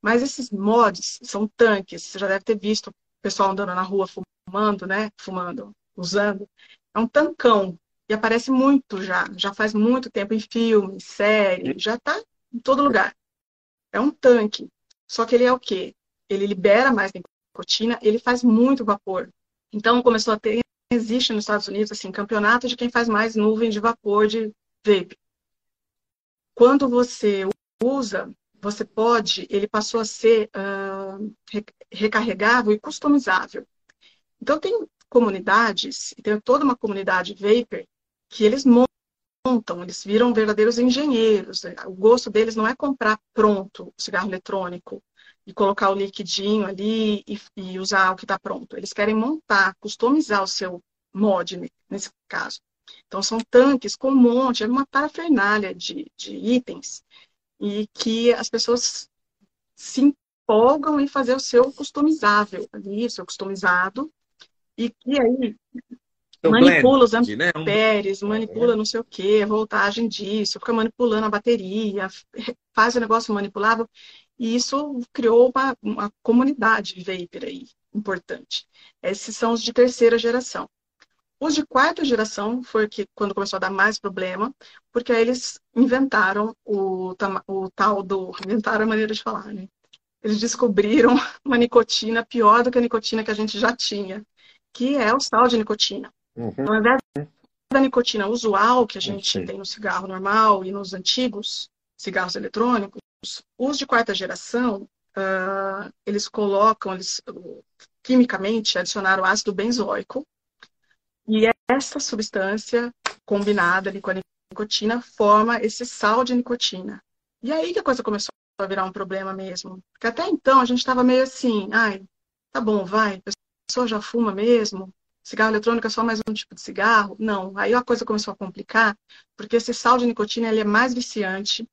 Mas esses mods são tanques. Você já deve ter visto o pessoal andando na rua fumando, né? Fumando, usando. É um tancão. E aparece muito já. Já faz muito tempo em filme, série. Já está em todo lugar. É um tanque. Só que ele é o quê? Ele libera mais nicotina, ele faz muito vapor. Então começou a ter, existe nos Estados Unidos assim, campeonato de quem faz mais nuvem de vapor de vape quando você usa, você pode, ele passou a ser uh, recarregável e customizável. Então, tem comunidades, tem toda uma comunidade vapor, que eles montam, eles viram verdadeiros engenheiros. Né? O gosto deles não é comprar pronto o cigarro eletrônico e colocar o liquidinho ali e, e usar o que está pronto. Eles querem montar, customizar o seu mod, nesse caso. Então, são tanques com um monte, é uma parafernália de, de itens, e que as pessoas se empolgam em fazer o seu customizável ali, o seu customizado, e que aí então, manipula os amperes, né? manipula não sei o que, voltagem disso, fica manipulando a bateria, faz o negócio manipulável, e isso criou uma, uma comunidade vapor aí, importante. Esses são os de terceira geração. Os de quarta geração foi que quando começou a dar mais problema, porque aí eles inventaram o, o tal do. Inventaram a maneira de falar, né? Eles descobriram uma nicotina pior do que a nicotina que a gente já tinha, que é o sal de nicotina. Uhum. Então, ao invés da nicotina usual que a gente tem no cigarro normal e nos antigos cigarros eletrônicos, os de quarta geração, uh, eles colocam, eles quimicamente adicionaram ácido benzoico, e essa substância combinada ali com a nicotina forma esse sal de nicotina. E aí que a coisa começou a virar um problema mesmo. Porque até então a gente estava meio assim, ai, tá bom, vai, a pessoa já fuma mesmo, cigarro eletrônico é só mais um tipo de cigarro. Não, aí a coisa começou a complicar, porque esse sal de nicotina ele é mais viciante,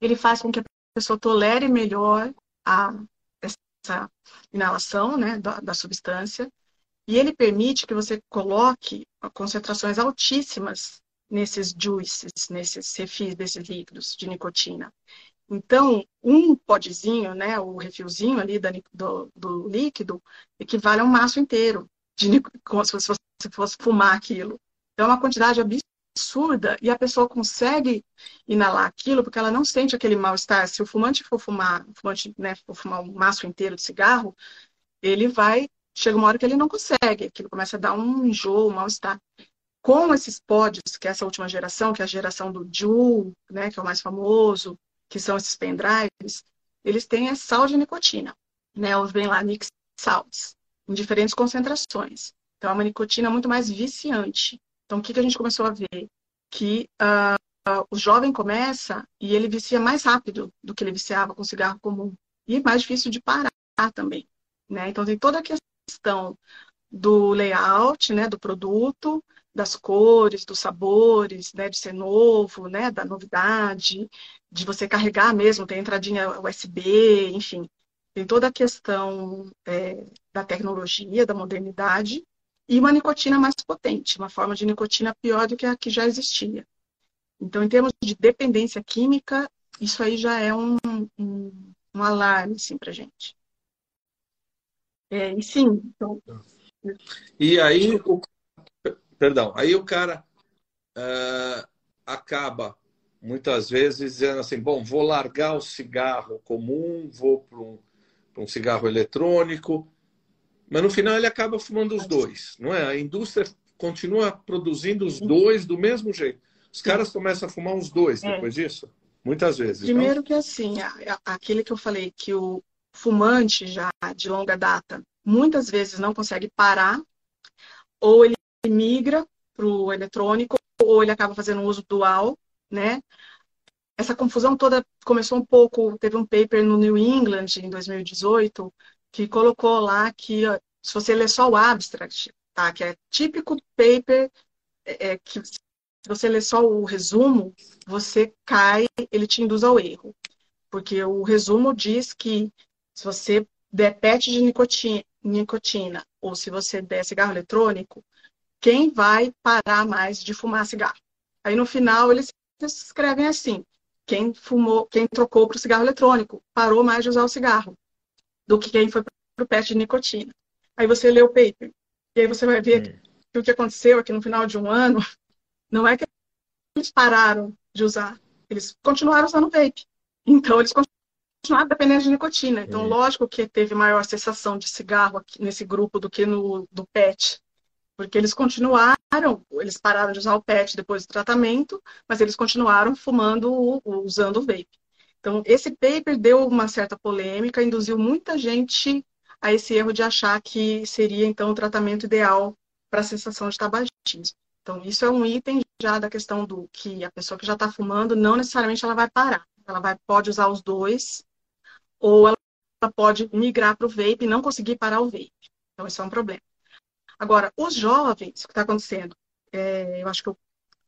ele faz com que a pessoa tolere melhor a, essa inalação né, da, da substância, e ele permite que você coloque concentrações altíssimas nesses juices, nesses refis desses líquidos de nicotina. Então, um podezinho, né, o refilzinho ali da, do, do, líquido, equivale a um maço inteiro. De, se você se fosse fumar aquilo. Então, é uma quantidade absurda e a pessoa consegue inalar aquilo porque ela não sente aquele mal-estar. Se o fumante for fumar, o fumante né, for fumar um maço inteiro de cigarro, ele vai. Chega uma hora que ele não consegue, aquilo começa a dar um enjoo, um mal-estar. Com esses pods, que é essa última geração, que é a geração do Juul, né, que é o mais famoso, que são esses pendrives, eles têm a sal de nicotina, né? Os vem lá Nick Salts, em diferentes concentrações. Então, é uma nicotina muito mais viciante. Então, o que, que a gente começou a ver? Que uh, uh, o jovem começa e ele vicia mais rápido do que ele viciava com cigarro comum. E é mais difícil de parar também. Né? Então, tem toda a questão do layout, né, do produto, das cores, dos sabores, né, de ser novo, né, da novidade, de você carregar mesmo, tem entradinha USB, enfim, tem toda a questão é, da tecnologia, da modernidade, e uma nicotina mais potente, uma forma de nicotina pior do que a que já existia. Então, em termos de dependência química, isso aí já é um, um, um alarme, assim, para gente. É, e sim, então... E aí, o perdão, aí o cara uh, acaba muitas vezes dizendo assim, bom, vou largar o cigarro comum, vou para um, um cigarro eletrônico, mas no final ele acaba fumando os dois, não é? A indústria continua produzindo os dois do mesmo jeito. Os caras começam a fumar os dois é. depois disso? Muitas vezes. Primeiro que assim, aquele que eu falei que o fumante já de longa data muitas vezes não consegue parar, ou ele migra para o eletrônico ou ele acaba fazendo uso dual, né? Essa confusão toda começou um pouco, teve um paper no New England em 2018 que colocou lá que se você ler só o abstract, tá? Que é típico paper é, é, que se você ler só o resumo, você cai, ele te induz ao erro. Porque o resumo diz que se você der PET de nicotina, nicotina ou se você der cigarro eletrônico, quem vai parar mais de fumar cigarro. Aí no final eles escrevem assim: quem fumou, quem trocou para o cigarro eletrônico, parou mais de usar o cigarro do que quem foi para o PET de nicotina. Aí você lê o paper e aí você vai ver hum. que o que aconteceu aqui no final de um ano não é que eles pararam de usar, eles continuaram usando vape. Então eles continuaram dependendo de nicotina. Então, hum. lógico que teve maior cessação de cigarro aqui nesse grupo do que no do PET porque eles continuaram, eles pararam de usar o PET depois do tratamento, mas eles continuaram fumando, usando o vape. Então, esse paper deu uma certa polêmica, induziu muita gente a esse erro de achar que seria, então, o tratamento ideal para a sensação de tabagismo. Então, isso é um item já da questão do que a pessoa que já está fumando, não necessariamente ela vai parar. Ela vai, pode usar os dois, ou ela pode migrar para o vape e não conseguir parar o vape. Então, isso é um problema. Agora, os jovens, o que está acontecendo? É, eu acho que eu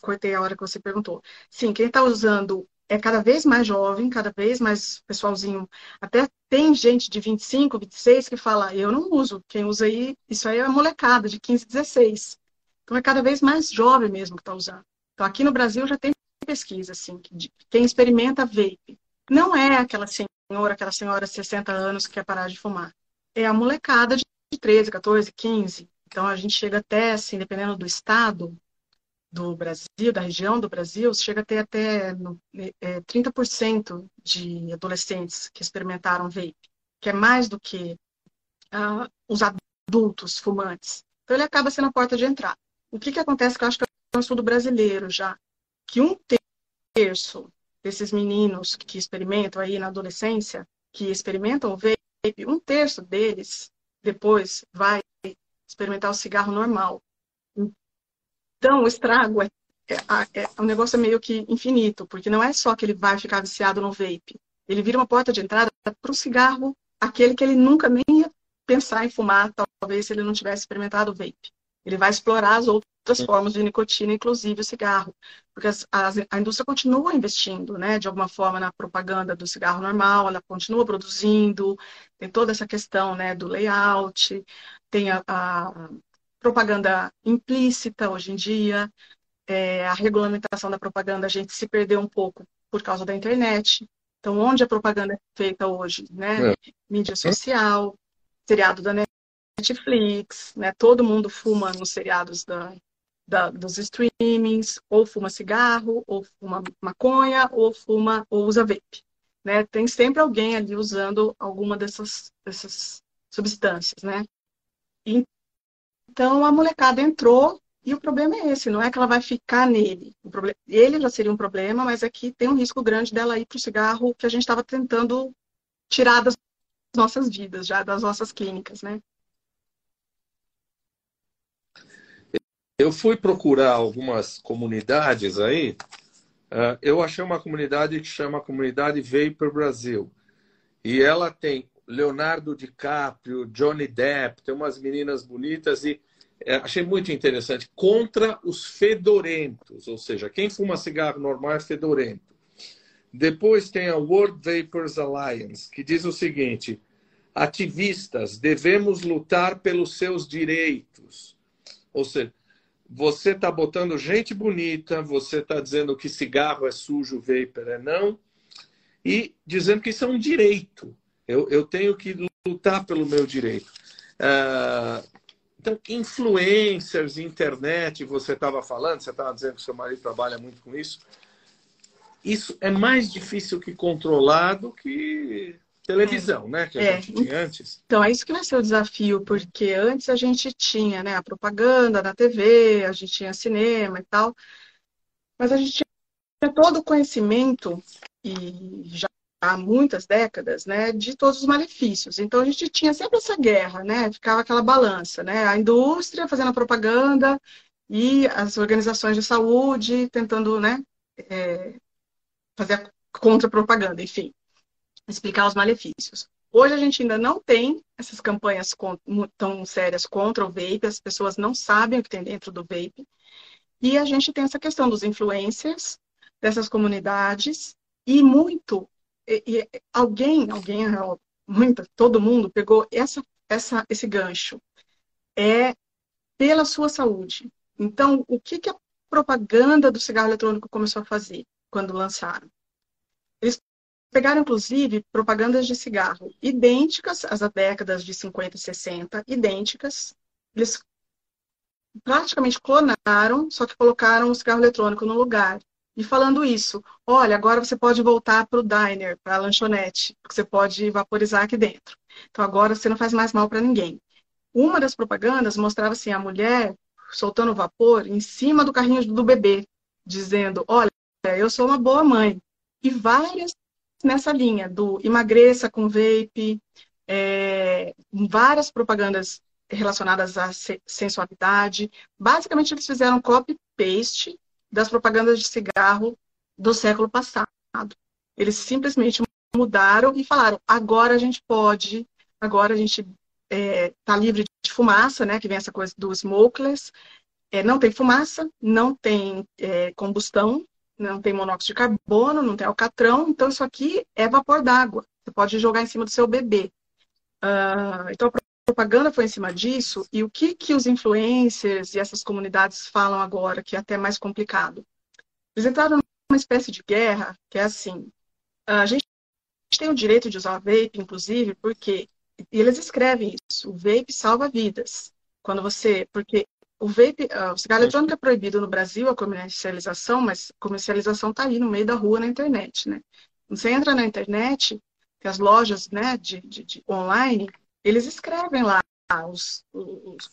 cortei a hora que você perguntou. Sim, quem está usando é cada vez mais jovem, cada vez mais pessoalzinho. Até tem gente de 25, 26 que fala, eu não uso. Quem usa aí, isso aí é molecada de 15, 16. Então é cada vez mais jovem mesmo que está usando. Então aqui no Brasil já tem pesquisa, assim, de quem experimenta vape. Não é aquela senhora, aquela senhora de 60 anos que quer parar de fumar. É a molecada de 13, 14, 15. Então, a gente chega até, assim, dependendo do estado do Brasil, da região do Brasil, chega até no, é, 30% de adolescentes que experimentaram vape, que é mais do que uh, os adultos fumantes. Então, ele acaba sendo a porta de entrada. O que, que acontece, que eu acho que é um estudo brasileiro já, que um terço desses meninos que experimentam aí na adolescência, que experimentam o vape, um terço deles depois vai experimentar o cigarro normal. Então, o estrago é, é, é, um negócio meio que infinito, porque não é só que ele vai ficar viciado no vape. Ele vira uma porta de entrada para o cigarro, aquele que ele nunca nem ia pensar em fumar, talvez se ele não tivesse experimentado o vape. Ele vai explorar as outras formas de nicotina, inclusive o cigarro. Porque as, as, a indústria continua investindo, né, de alguma forma, na propaganda do cigarro normal, ela continua produzindo, tem toda essa questão né, do layout, tem a, a propaganda implícita hoje em dia, é, a regulamentação da propaganda a gente se perdeu um pouco por causa da internet. Então, onde a propaganda é feita hoje, né? É. Mídia social, seriado da Netflix, né? Todo mundo fuma nos seriados da, da, dos streamings, ou fuma cigarro, ou fuma maconha, ou fuma, ou usa vape. Né? Tem sempre alguém ali usando alguma dessas, dessas substâncias, né? Então a molecada entrou e o problema é esse, não é que ela vai ficar nele. O problema, ele já seria um problema, mas aqui é tem um risco grande dela ir para o cigarro que a gente estava tentando tirar das nossas vidas, já das nossas clínicas, né? Eu fui procurar algumas comunidades aí. Uh, eu achei uma comunidade que chama Comunidade Vapor Brasil. E ela tem Leonardo DiCaprio, Johnny Depp, tem umas meninas bonitas e é, achei muito interessante. Contra os fedorentos, ou seja, quem fuma cigarro normal é fedorento. Depois tem a World Vapors Alliance, que diz o seguinte: ativistas, devemos lutar pelos seus direitos. Ou seja, você está botando gente bonita, você está dizendo que cigarro é sujo, vapor é não, e dizendo que isso é um direito. Eu, eu tenho que lutar pelo meu direito. Uh, então, influencers, internet, você estava falando, você estava dizendo que seu marido trabalha muito com isso. Isso é mais difícil que controlar do que televisão, é. né? Que a é. gente tinha antes. Então, é isso que vai ser o desafio, porque antes a gente tinha né, a propaganda na TV, a gente tinha cinema e tal, mas a gente tinha todo o conhecimento e já há muitas décadas, né, de todos os malefícios. Então a gente tinha sempre essa guerra, né, ficava aquela balança, né, a indústria fazendo a propaganda e as organizações de saúde tentando, né, é, fazer a contra-propaganda, enfim, explicar os malefícios. Hoje a gente ainda não tem essas campanhas tão sérias contra o vape, as pessoas não sabem o que tem dentro do vape, e a gente tem essa questão dos influencers, dessas comunidades, e muito e, e alguém, alguém, muita, todo mundo pegou essa, essa, esse gancho. É pela sua saúde. Então, o que, que a propaganda do cigarro eletrônico começou a fazer quando lançaram? Eles pegaram, inclusive, propagandas de cigarro idênticas às décadas de 50 e 60, idênticas. Eles praticamente clonaram, só que colocaram o cigarro eletrônico no lugar. E falando isso, olha, agora você pode voltar para o diner, para a lanchonete, porque você pode vaporizar aqui dentro. Então agora você não faz mais mal para ninguém. Uma das propagandas mostrava assim a mulher soltando vapor em cima do carrinho do bebê, dizendo: "Olha, eu sou uma boa mãe". E várias nessa linha do emagreça com vape, é, várias propagandas relacionadas à sensualidade. Basicamente eles fizeram copy paste das propagandas de cigarro do século passado. Eles simplesmente mudaram e falaram: agora a gente pode, agora a gente está é, tá livre de fumaça, né? Que vem essa coisa do smokeless. É, não tem fumaça, não tem é, combustão, não tem monóxido de carbono, não tem alcatrão. Então, isso aqui é vapor d'água. Você pode jogar em cima do seu bebê. Uh, então, a propaganda foi em cima disso, e o que, que os influencers e essas comunidades falam agora, que é até mais complicado? Eles entraram numa espécie de guerra, que é assim, a gente tem o direito de usar vape, inclusive, porque e eles escrevem isso, o vape salva vidas. Quando você, porque o vape, uh, o cigarro eletrônico é proibido no Brasil, a comercialização, mas a comercialização está aí no meio da rua na internet, né? Você entra na internet, tem as lojas, né, de, de, de online, eles escrevem lá os, os,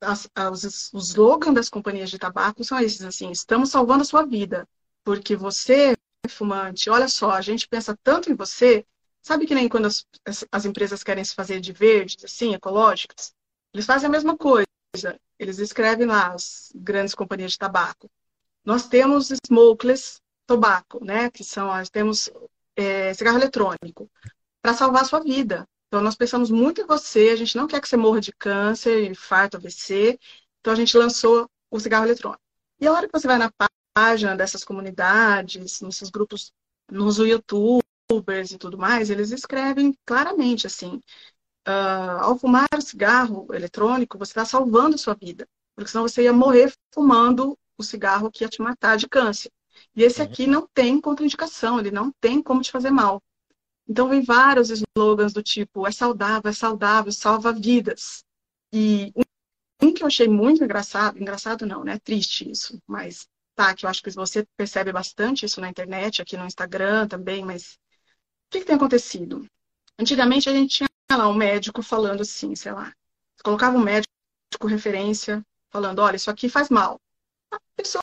as, as, os slogans das companhias de tabaco são esses, assim, estamos salvando a sua vida, porque você, fumante, olha só, a gente pensa tanto em você, sabe que nem quando as, as empresas querem se fazer de verdes, assim, ecológicas? Eles fazem a mesma coisa, eles escrevem lá as grandes companhias de tabaco. Nós temos smokeless tobacco, né, que são, nós temos é, cigarro eletrônico, para salvar a sua vida. Então, nós pensamos muito em você, a gente não quer que você morra de câncer, infarto, AVC. Então, a gente lançou o cigarro eletrônico. E a hora que você vai na página dessas comunidades, nesses grupos, nos youtubers e tudo mais, eles escrevem claramente assim: uh, ao fumar cigarro eletrônico, você está salvando sua vida. Porque senão você ia morrer fumando o cigarro que ia te matar de câncer. E esse uhum. aqui não tem contraindicação, ele não tem como te fazer mal. Então, vem vários slogans do tipo: é saudável, é saudável, salva vidas. E um que eu achei muito engraçado, engraçado não, né? Triste isso, mas tá, que eu acho que você percebe bastante isso na internet, aqui no Instagram também, mas o que, que tem acontecido? Antigamente a gente tinha lá um médico falando assim, sei lá, colocava um médico referência falando, olha, isso aqui faz mal. A pessoa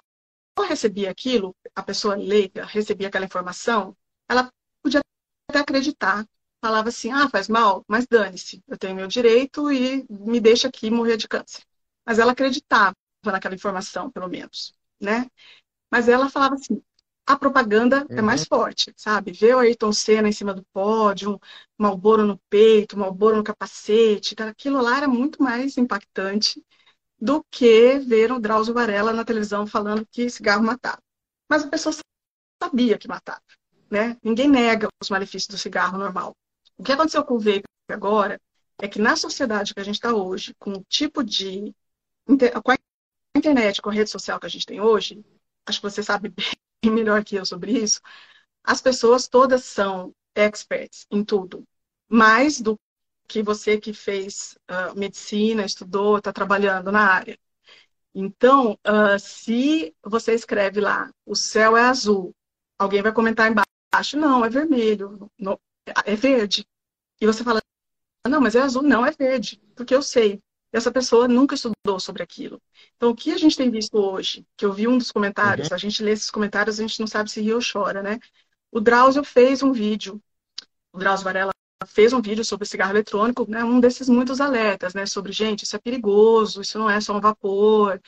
recebia aquilo, a pessoa leiga recebia aquela informação, ela podia até acreditar. Falava assim, ah, faz mal, mas dane-se, eu tenho meu direito e me deixa aqui morrer de câncer. Mas ela acreditava naquela informação, pelo menos, né? Mas ela falava assim, a propaganda uhum. é mais forte, sabe? Ver o Ayrton Senna em cima do pódio, Malboro no peito, Malboro no capacete, aquilo lá era muito mais impactante do que ver o Drauzio Varela na televisão falando que cigarro matava. Mas a pessoa sabia que matava, né? Ninguém nega os malefícios do cigarro normal. O que aconteceu com o vape agora é que na sociedade que a gente está hoje, com o tipo de com a internet, com a rede social que a gente tem hoje, acho que você sabe bem melhor que eu sobre isso, as pessoas todas são experts em tudo, mais do que você que fez uh, medicina, estudou, está trabalhando na área. Então, uh, se você escreve lá, o céu é azul, alguém vai comentar embaixo, não, é vermelho, não, é verde. E você fala, não, mas é azul, não, é verde, porque eu sei. E essa pessoa nunca estudou sobre aquilo. Então, o que a gente tem visto hoje, que eu vi um dos comentários, uhum. a gente lê esses comentários, a gente não sabe se ri ou chora, né? O Drauzio fez um vídeo, o Drauzio Varela fez um vídeo sobre cigarro eletrônico, né? Um desses muitos alertas, né? Sobre, gente, isso é perigoso, isso não é só um vapor,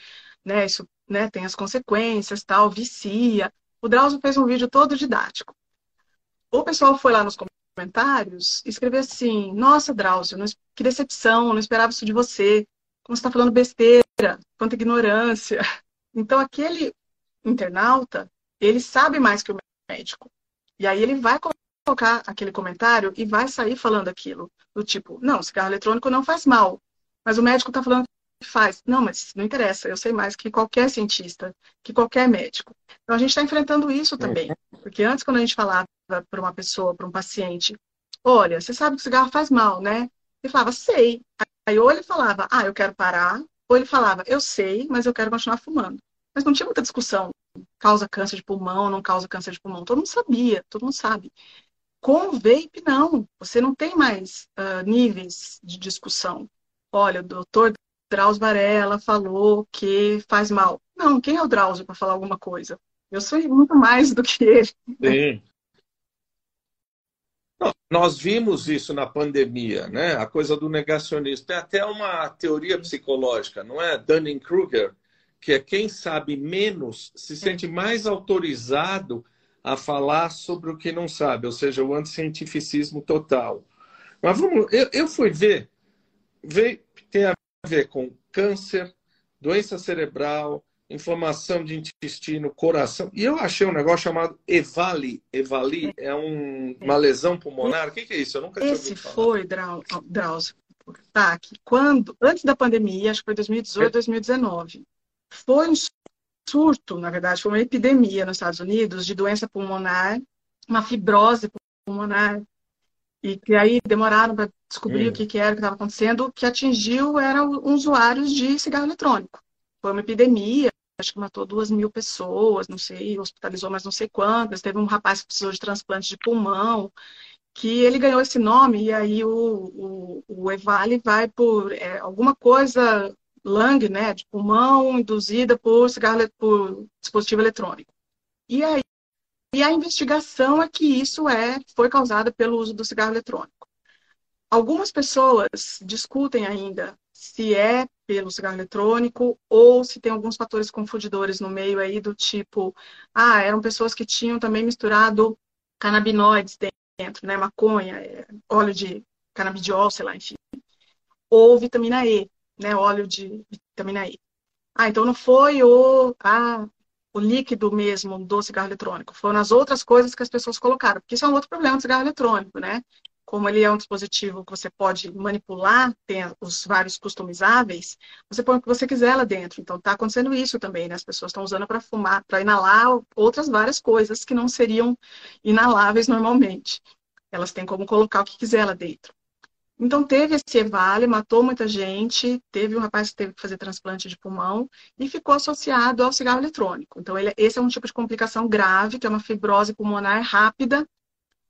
né? Isso né, tem as consequências, tal, vicia. O Drauzio fez um vídeo todo didático. O pessoal foi lá nos comentários, comentários, escrever assim: Nossa, Drauzio, que decepção, não esperava isso de você. Como você está falando besteira, quanta ignorância. Então, aquele internauta, ele sabe mais que o médico. E aí ele vai colocar aquele comentário e vai sair falando aquilo. Do tipo: Não, cigarro eletrônico não faz mal. Mas o médico está falando que faz. Não, mas não interessa, eu sei mais que qualquer cientista, que qualquer médico. Então, a gente está enfrentando isso também. Porque antes, quando a gente falava para uma pessoa, para um paciente, olha, você sabe que o cigarro faz mal, né? Ele falava, sei. Aí ou ele falava, ah, eu quero parar, ou ele falava, eu sei, mas eu quero continuar fumando. Mas não tinha muita discussão. Causa câncer de pulmão, não causa câncer de pulmão. Todo mundo sabia, todo mundo sabe. Com o vape, não. Você não tem mais uh, níveis de discussão. Olha, o doutor Drauzio Varela falou que faz mal. Não, quem é o Drauzio para falar alguma coisa? Eu sou muito mais do que ele. Sim. Nós vimos isso na pandemia, né? A coisa do negacionismo. Tem até uma teoria psicológica, não é? Dunning-Kruger, que é quem sabe menos se sente mais autorizado a falar sobre o que não sabe, ou seja, o anticientificismo total. Mas vamos, eu, eu fui ver, ver, tem a ver com câncer, doença cerebral, inflamação de intestino, coração. E eu achei um negócio chamado EVALI. EVALI é um, uma lesão pulmonar. O que, que, é isso? Eu nunca tinha Esse foi, Drauzio, tá, que quando, antes da pandemia, acho que foi 2018, é. 2019, foi um surto, na verdade, foi uma epidemia nos Estados Unidos de doença pulmonar, uma fibrose pulmonar, e que aí demoraram para descobrir hum. o que, que era, o que estava acontecendo, que atingiu eram usuários de cigarro eletrônico. Foi uma epidemia, acho que matou duas mil pessoas, não sei, hospitalizou mais não sei quantas. Teve um rapaz que precisou de transplante de pulmão, que ele ganhou esse nome, e aí o, o, o EVALI vai por é, alguma coisa, LANG, né, de pulmão induzida por cigarro, por dispositivo eletrônico. E aí e a investigação é que isso é, foi causado pelo uso do cigarro eletrônico. Algumas pessoas discutem ainda se é pelo cigarro eletrônico ou se tem alguns fatores confundidores no meio aí do tipo, ah, eram pessoas que tinham também misturado canabinoides dentro, né, maconha, é, óleo de canabidiol, sei lá, enfim, ou vitamina E, né, óleo de vitamina E. Ah, então não foi o, ah, o líquido mesmo do cigarro eletrônico, foram as outras coisas que as pessoas colocaram, porque isso é um outro problema do cigarro eletrônico, né? Como ele é um dispositivo que você pode manipular, tem os vários customizáveis, você põe o que você quiser lá dentro. Então está acontecendo isso também, né? As pessoas estão usando para fumar, para inalar outras várias coisas que não seriam inaláveis normalmente. Elas têm como colocar o que quiser lá dentro. Então teve esse EVALE, matou muita gente, teve um rapaz que teve que fazer transplante de pulmão e ficou associado ao cigarro eletrônico. Então ele, esse é um tipo de complicação grave, que é uma fibrose pulmonar rápida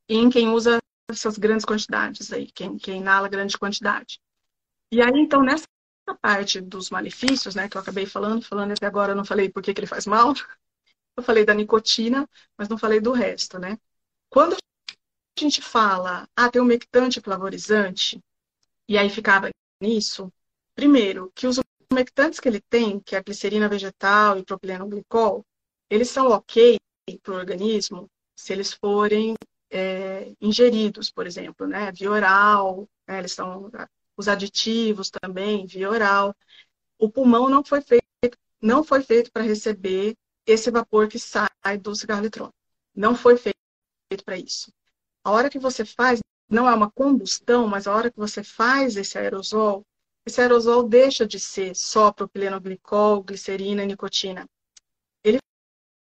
em quem usa essas grandes quantidades aí, quem, quem inala grande quantidade. E aí, então, nessa parte dos malefícios, né, que eu acabei falando, falando até agora, eu não falei por que, que ele faz mal, eu falei da nicotina, mas não falei do resto, né? Quando a gente fala, ah, tem um mectante flavorizante, e aí ficava nisso, primeiro, que os umectantes que ele tem, que é a glicerina vegetal e propileno glicol, eles são ok para o organismo se eles forem é, ingeridos, por exemplo, né, via oral, né, eles são os aditivos também, via oral. O pulmão não foi feito, não foi feito para receber esse vapor que sai do cigarro eletrônico. Não foi feito para isso. A hora que você faz, não é uma combustão, mas a hora que você faz esse aerosol, esse aerosol deixa de ser só propileno glicol, glicerina e nicotina. Ele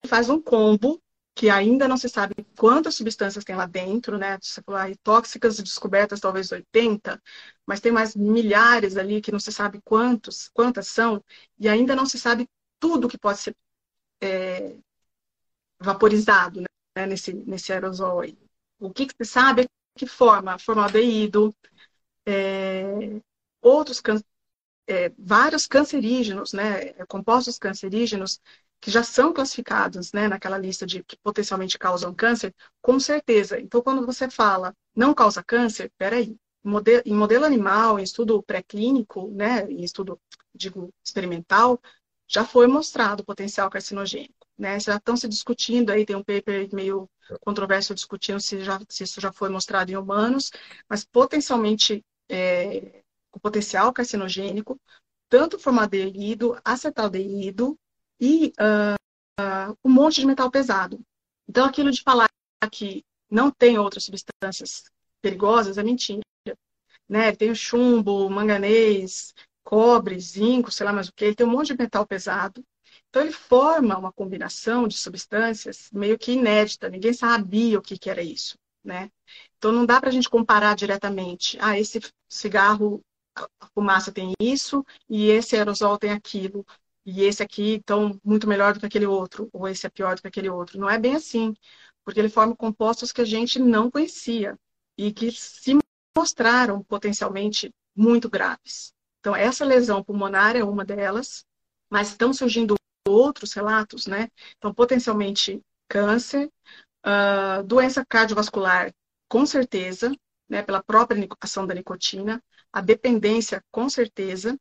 faz um combo que ainda não se sabe quantas substâncias tem lá dentro, né? Tóxicas descobertas talvez 80, mas tem mais milhares ali que não se sabe quantos, quantas são, e ainda não se sabe tudo que pode ser é, vaporizado né? nesse, nesse aerosol aí. O que, que se sabe é que forma formaldeído, é, outros é, vários cancerígenos, né? Compostos cancerígenos que já são classificados né, naquela lista de que potencialmente causam câncer, com certeza. Então, quando você fala não causa câncer, peraí, em modelo animal, em estudo pré-clínico, né, em estudo, digo, experimental, já foi mostrado o potencial carcinogênico. Né? Já estão se discutindo aí, tem um paper meio controverso discutindo se, já, se isso já foi mostrado em humanos, mas potencialmente é, o potencial carcinogênico, tanto formaldeído, acetaldeído, e uh, um monte de metal pesado. Então, aquilo de falar que não tem outras substâncias perigosas é mentira. Né? Tem o chumbo, manganês, cobre, zinco, sei lá mais o que, tem um monte de metal pesado. Então, ele forma uma combinação de substâncias meio que inédita, ninguém sabia o que, que era isso. Né? Então, não dá para a gente comparar diretamente. Ah, esse cigarro, a fumaça tem isso e esse aerosol tem aquilo e esse aqui, então, muito melhor do que aquele outro, ou esse é pior do que aquele outro. Não é bem assim, porque ele forma compostos que a gente não conhecia e que se mostraram potencialmente muito graves. Então, essa lesão pulmonar é uma delas, mas estão surgindo outros relatos, né? Então, potencialmente câncer, uh, doença cardiovascular, com certeza, né, pela própria ação da nicotina, a dependência, com certeza,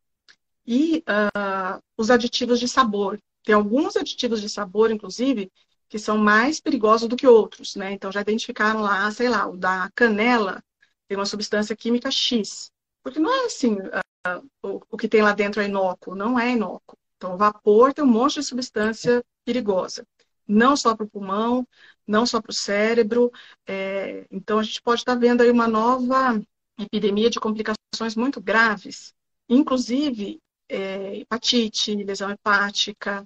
e uh, os aditivos de sabor. Tem alguns aditivos de sabor, inclusive, que são mais perigosos do que outros, né? Então já identificaram lá, sei lá, o da canela tem uma substância química X. Porque não é assim, uh, o, o, que tem lá dentro é inócuo, não é inócuo. Então o vapor tem um monte de substância perigosa. Não só para o pulmão, não só para o cérebro. É, então a gente pode estar tá vendo aí uma nova epidemia de complicações muito graves, inclusive é, hepatite, lesão hepática,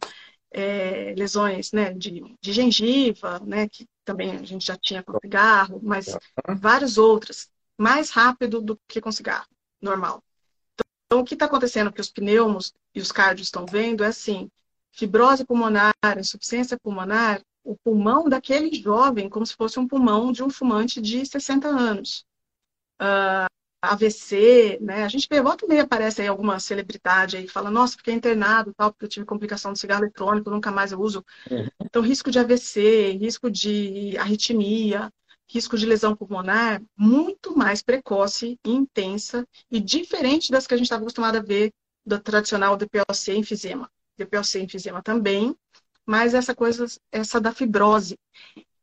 é, lesões né, de, de, gengiva, né, que também a gente já tinha com cigarro, mas várias outras, mais rápido do que com cigarro, normal. Então, o que está acontecendo que os pneumos e os cardios estão vendo é assim, fibrose pulmonar, insuficiência pulmonar, o pulmão daquele jovem como se fosse um pulmão de um fumante de 60 anos. Uh, AVC, né? A gente vê, volta e meia aparece aí alguma celebridade aí, fala, nossa, fiquei internado, tal, porque eu tive complicação do cigarro eletrônico, nunca mais eu uso. Uhum. Então, risco de AVC, risco de arritmia, risco de lesão pulmonar, muito mais precoce intensa e diferente das que a gente estava acostumado a ver do tradicional DPLC enfisema. DPLC enfisema também, mas essa coisa, essa da fibrose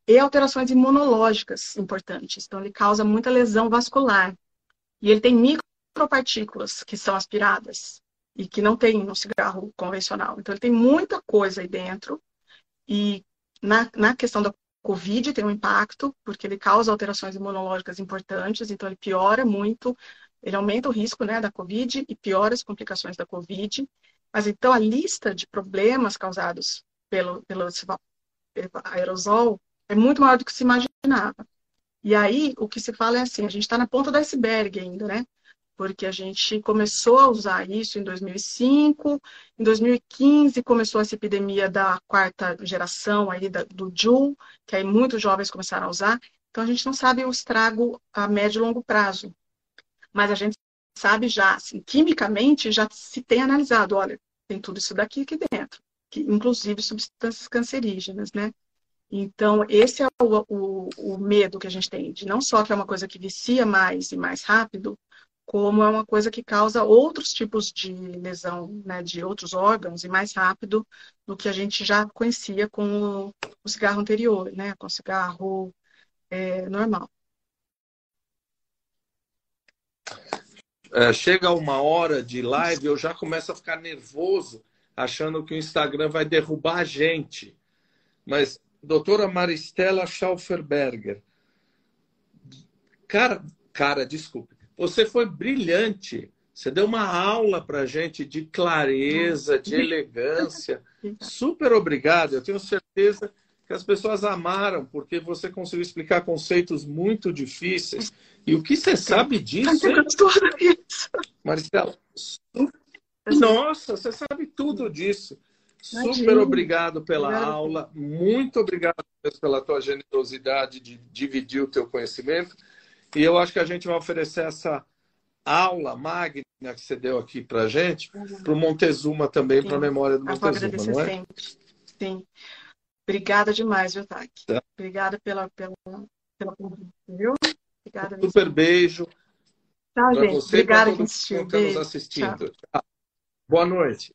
e alterações imunológicas importantes. Então, ele causa muita lesão vascular. E ele tem micropartículas que são aspiradas e que não tem no cigarro convencional. Então, ele tem muita coisa aí dentro. E na, na questão da Covid tem um impacto, porque ele causa alterações imunológicas importantes, então ele piora muito, ele aumenta o risco né, da Covid e piora as complicações da Covid. Mas então a lista de problemas causados pelo, pelo aerosol é muito maior do que se imaginava. E aí, o que se fala é assim, a gente está na ponta do iceberg ainda, né? porque a gente começou a usar isso em 2005, em 2015 começou essa epidemia da quarta geração aí do Juul, que aí muitos jovens começaram a usar. Então a gente não sabe o estrago a médio e longo prazo, mas a gente sabe já, assim, quimicamente já se tem analisado, olha, tem tudo isso daqui aqui dentro, que, inclusive substâncias cancerígenas, né? Então, esse é o, o, o, medo que a gente tem, de não só que é uma coisa que vicia mais e mais rápido, como é uma coisa que causa outros tipos de lesão né, de outros órgãos e mais rápido do que a gente já conhecia com o, o cigarro anterior, né, com o cigarro é, normal. É, chega uma hora de live, eu já começo a ficar nervoso, achando que o Instagram vai derrubar a gente. Mas doutora Maristela Schauferberger. Cara, cara, desculpe. Você foi brilhante. Você deu uma aula para gente de clareza, de elegância. Super obrigado. Eu tenho certeza que as pessoas amaram, porque você conseguiu explicar conceitos muito difíceis. E o que você sabe disso? Maristela, nossa, você sabe tudo disso. Imagina. Super obrigado pela obrigado. aula. Muito obrigado pela tua generosidade de dividir o teu conhecimento. E eu acho que a gente vai oferecer essa aula magna que você deu aqui para a gente, uhum. para o Montezuma também, para a memória do Montezuma, não é? Sempre. Sim. Obrigada demais, viu, Taki? Tá. Obrigada pela, pela, pela viu? Obrigada. Super mesmo. beijo. Tchau, gente. Você Obrigada quem assistiu. Está nos assistindo. Tchau. Boa noite.